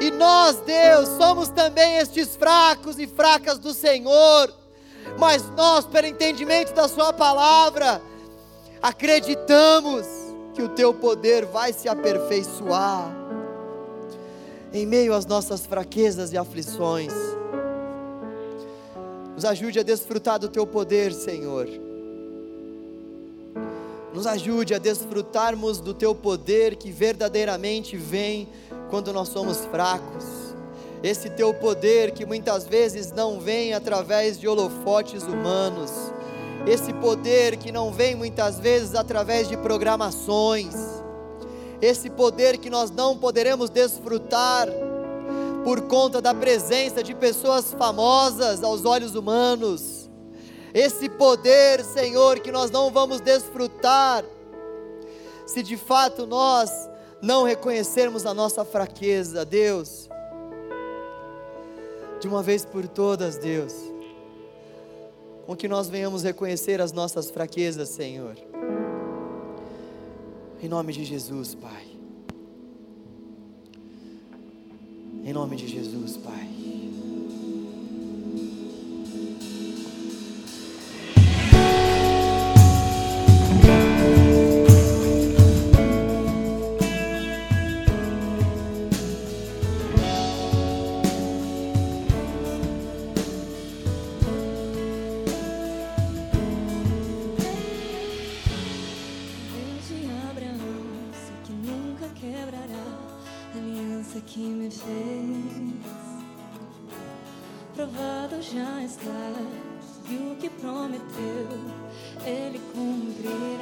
E nós, Deus, somos também estes fracos e fracas do Senhor. Mas nós, pelo entendimento da Sua palavra, acreditamos que o Teu poder vai se aperfeiçoar em meio às nossas fraquezas e aflições. Nos ajude a desfrutar do Teu poder, Senhor nos ajude a desfrutarmos do teu poder que verdadeiramente vem quando nós somos fracos. Esse teu poder que muitas vezes não vem através de holofotes humanos. Esse poder que não vem muitas vezes através de programações. Esse poder que nós não poderemos desfrutar por conta da presença de pessoas famosas aos olhos humanos esse poder, Senhor, que nós não vamos desfrutar, se de fato nós não reconhecermos a nossa fraqueza, Deus, de uma vez por todas, Deus, com que nós venhamos reconhecer as nossas fraquezas, Senhor, em nome de Jesus, Pai, em nome de Jesus, Pai. já está e o que prometeu ele cumpriu.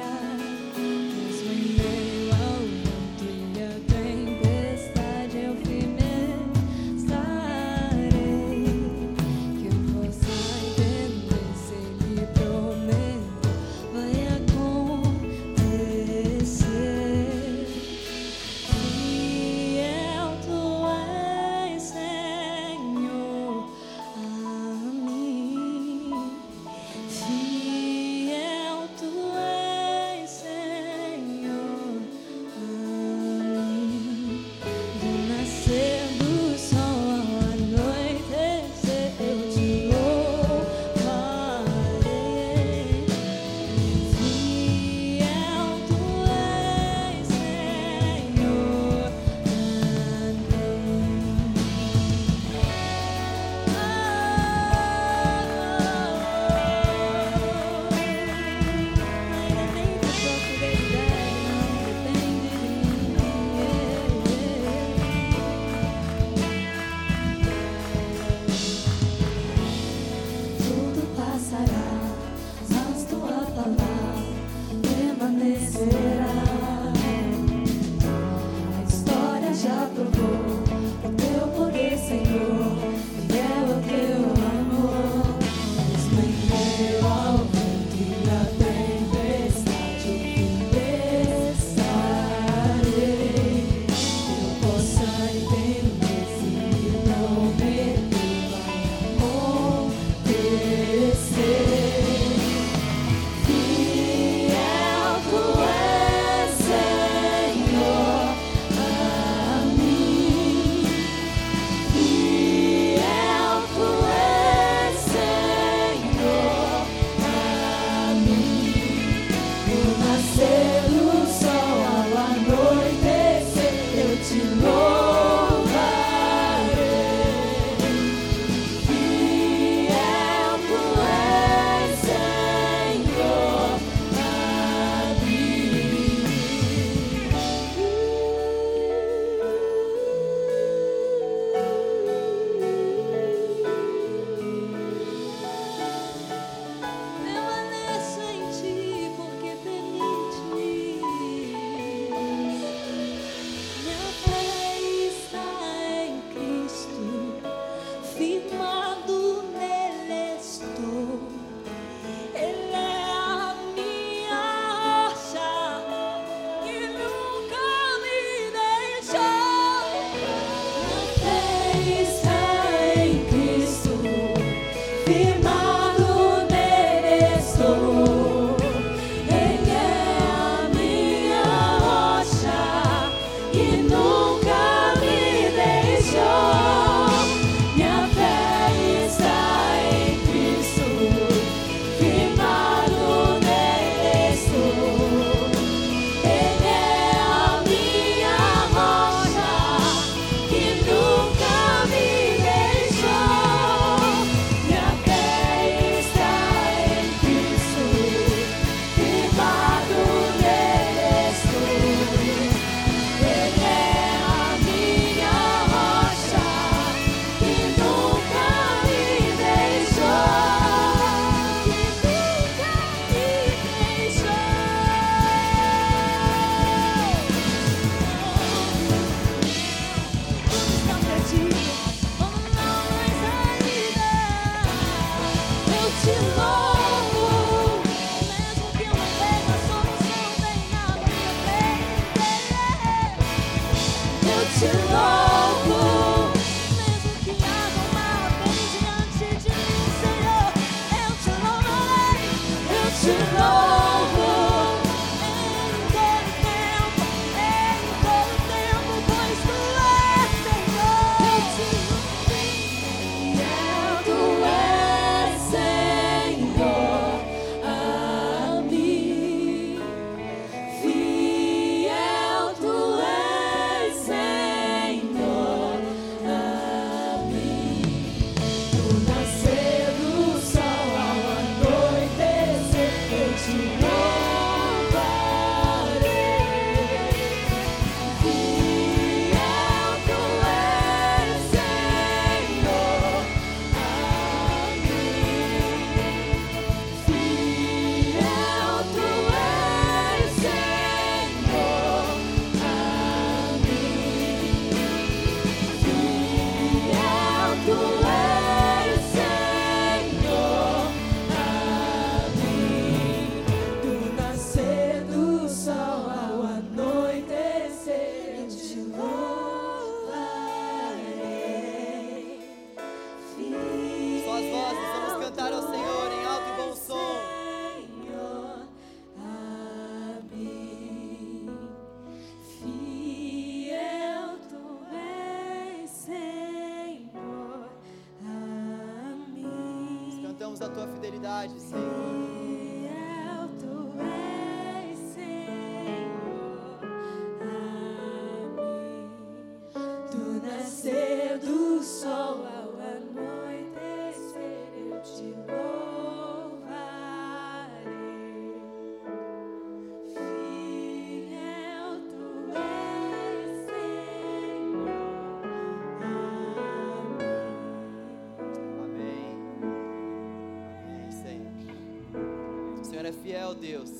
Fiel, Deus.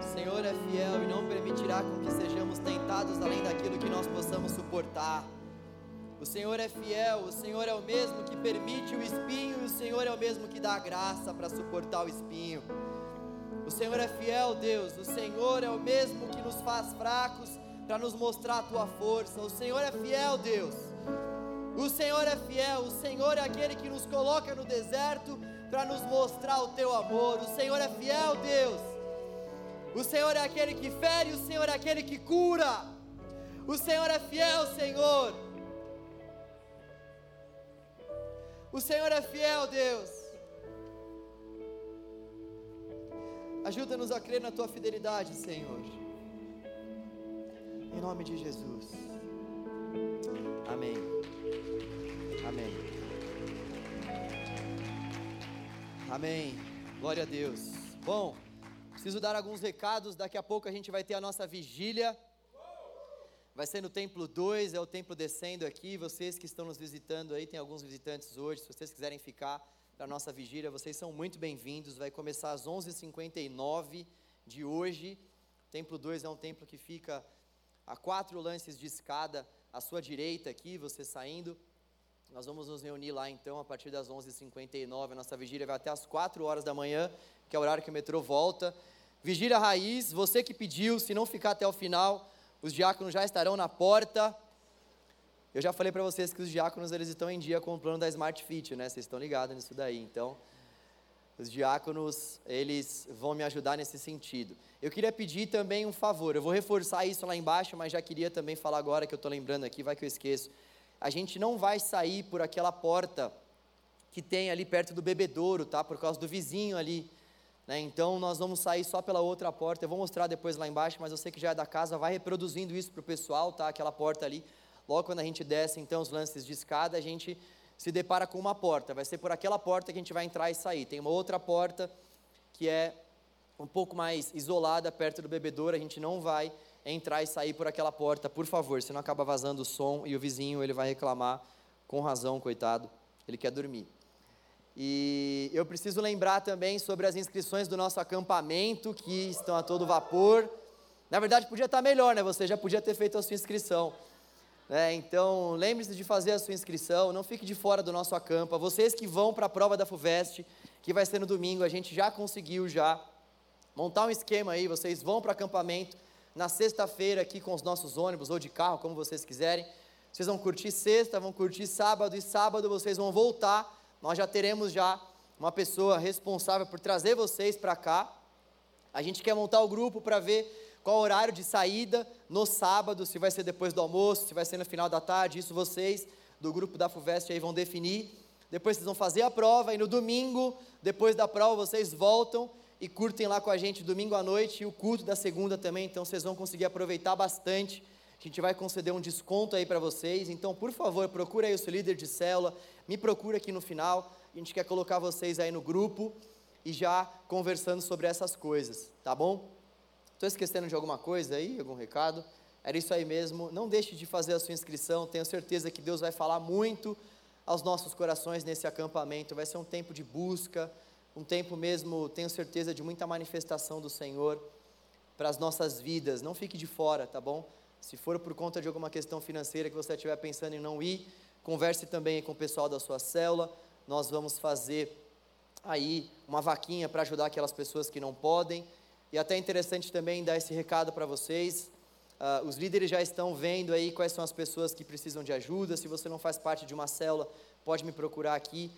O Senhor é fiel e não permitirá com que sejamos tentados além daquilo que nós possamos suportar. O Senhor é fiel, o Senhor é o mesmo que permite o espinho e o Senhor é o mesmo que dá a graça para suportar o espinho. O Senhor é fiel, Deus. O Senhor é o mesmo que nos faz fracos para nos mostrar a tua força. O Senhor é fiel, Deus. O Senhor é fiel, o Senhor é aquele que nos coloca no deserto para nos mostrar o teu amor. O Senhor é fiel, Deus. O Senhor é aquele que fere, o Senhor é aquele que cura. O Senhor é fiel, Senhor. O Senhor é fiel, Deus. Ajuda-nos a crer na tua fidelidade, Senhor. Em nome de Jesus. Amém. Amém. Amém. Glória a Deus. Bom, preciso dar alguns recados. Daqui a pouco a gente vai ter a nossa vigília. Vai ser no templo 2, é o templo descendo aqui. Vocês que estão nos visitando aí, tem alguns visitantes hoje. Se vocês quiserem ficar para a nossa vigília, vocês são muito bem-vindos. Vai começar às 11h59 de hoje. O templo 2 é um templo que fica a quatro lances de escada à sua direita aqui, você saindo. Nós vamos nos reunir lá então a partir das 11h59. A nossa vigília vai até as 4 horas da manhã, que é o horário que o metrô volta. Vigília raiz, você que pediu, se não ficar até o final, os diáconos já estarão na porta. Eu já falei para vocês que os diáconos eles estão em dia com o plano da Smart Fit, né? Vocês estão ligados nisso daí. Então, os diáconos, eles vão me ajudar nesse sentido. Eu queria pedir também um favor. Eu vou reforçar isso lá embaixo, mas já queria também falar agora que eu estou lembrando aqui, vai que eu esqueço. A gente não vai sair por aquela porta que tem ali perto do bebedouro, tá? Por causa do vizinho ali. Né? Então nós vamos sair só pela outra porta. Eu vou mostrar depois lá embaixo, mas você que já é da casa, vai reproduzindo isso para o pessoal, tá? Aquela porta ali. Logo quando a gente desce então os lances de escada, a gente se depara com uma porta. Vai ser por aquela porta que a gente vai entrar e sair. Tem uma outra porta que é um pouco mais isolada perto do bebedouro. A gente não vai entrar e sair por aquela porta, por favor, senão acaba vazando o som e o vizinho ele vai reclamar com razão, coitado. Ele quer dormir. E eu preciso lembrar também sobre as inscrições do nosso acampamento, que estão a todo vapor. Na verdade, podia estar melhor, né? Você já podia ter feito a sua inscrição. Né? Então, lembre-se de fazer a sua inscrição, não fique de fora do nosso acampa. Vocês que vão para a prova da FUVEST, que vai ser no domingo, a gente já conseguiu já montar um esquema aí, vocês vão para o acampamento na sexta-feira aqui com os nossos ônibus, ou de carro, como vocês quiserem. Vocês vão curtir sexta, vão curtir sábado, e sábado vocês vão voltar nós já teremos já uma pessoa responsável por trazer vocês para cá. A gente quer montar o grupo para ver qual horário de saída no sábado, se vai ser depois do almoço, se vai ser no final da tarde, isso vocês do grupo da FUVEST aí vão definir. Depois vocês vão fazer a prova e no domingo, depois da prova, vocês voltam e curtem lá com a gente domingo à noite e o culto da segunda também, então vocês vão conseguir aproveitar bastante. A gente vai conceder um desconto aí para vocês. Então, por favor, procure aí o seu líder de célula, me procura aqui no final. A gente quer colocar vocês aí no grupo e já conversando sobre essas coisas, tá bom? Estou esquecendo de alguma coisa aí, algum recado? Era isso aí mesmo. Não deixe de fazer a sua inscrição. Tenho certeza que Deus vai falar muito aos nossos corações nesse acampamento. Vai ser um tempo de busca, um tempo mesmo, tenho certeza, de muita manifestação do Senhor para as nossas vidas. Não fique de fora, tá bom? Se for por conta de alguma questão financeira que você estiver pensando em não ir, converse também com o pessoal da sua célula. Nós vamos fazer aí uma vaquinha para ajudar aquelas pessoas que não podem. E até interessante também dar esse recado para vocês. Uh, os líderes já estão vendo aí quais são as pessoas que precisam de ajuda. Se você não faz parte de uma célula, pode me procurar aqui.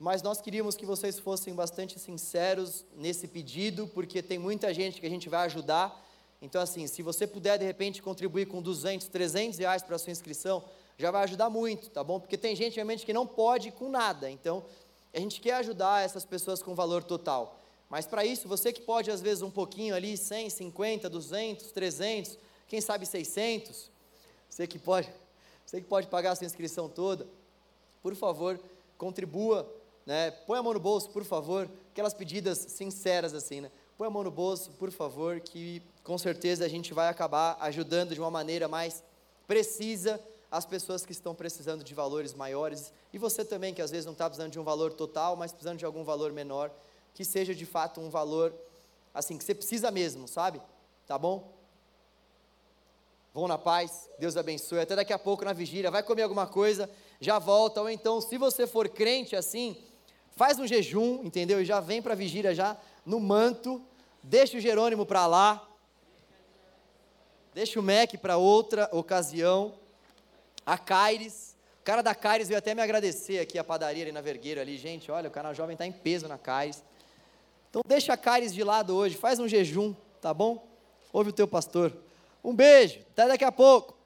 Mas nós queríamos que vocês fossem bastante sinceros nesse pedido, porque tem muita gente que a gente vai ajudar então, assim, se você puder de repente contribuir com 200, 300 reais para a sua inscrição, já vai ajudar muito, tá bom? Porque tem gente realmente que não pode com nada. Então, A gente quer ajudar essas pessoas com valor total. Mas para isso, você que pode às vezes um pouquinho ali, 100, 50, 200, 300, quem sabe 600, você que pode, você que pode pagar a sua inscrição toda, por favor, contribua, né? Põe a mão no bolso, por favor, aquelas pedidas sinceras assim, né? Põe a mão no bolso, por favor, que com certeza a gente vai acabar ajudando de uma maneira mais precisa as pessoas que estão precisando de valores maiores e você também que às vezes não está precisando de um valor total, mas precisando de algum valor menor, que seja de fato um valor assim que você precisa mesmo, sabe? Tá bom? Vão na paz, Deus abençoe. Até daqui a pouco na vigília, vai comer alguma coisa, já volta. Ou então, se você for crente assim, faz um jejum, entendeu? E já vem para a vigília já no manto, deixa o Jerônimo para lá, deixa o Mac para outra ocasião. A Caires, o cara da Caires veio até me agradecer aqui, a padaria ali na Vergueiro ali. Gente, olha, o canal jovem está em peso na Caires. Então deixa a Caires de lado hoje, faz um jejum, tá bom? Ouve o teu pastor. Um beijo, até daqui a pouco.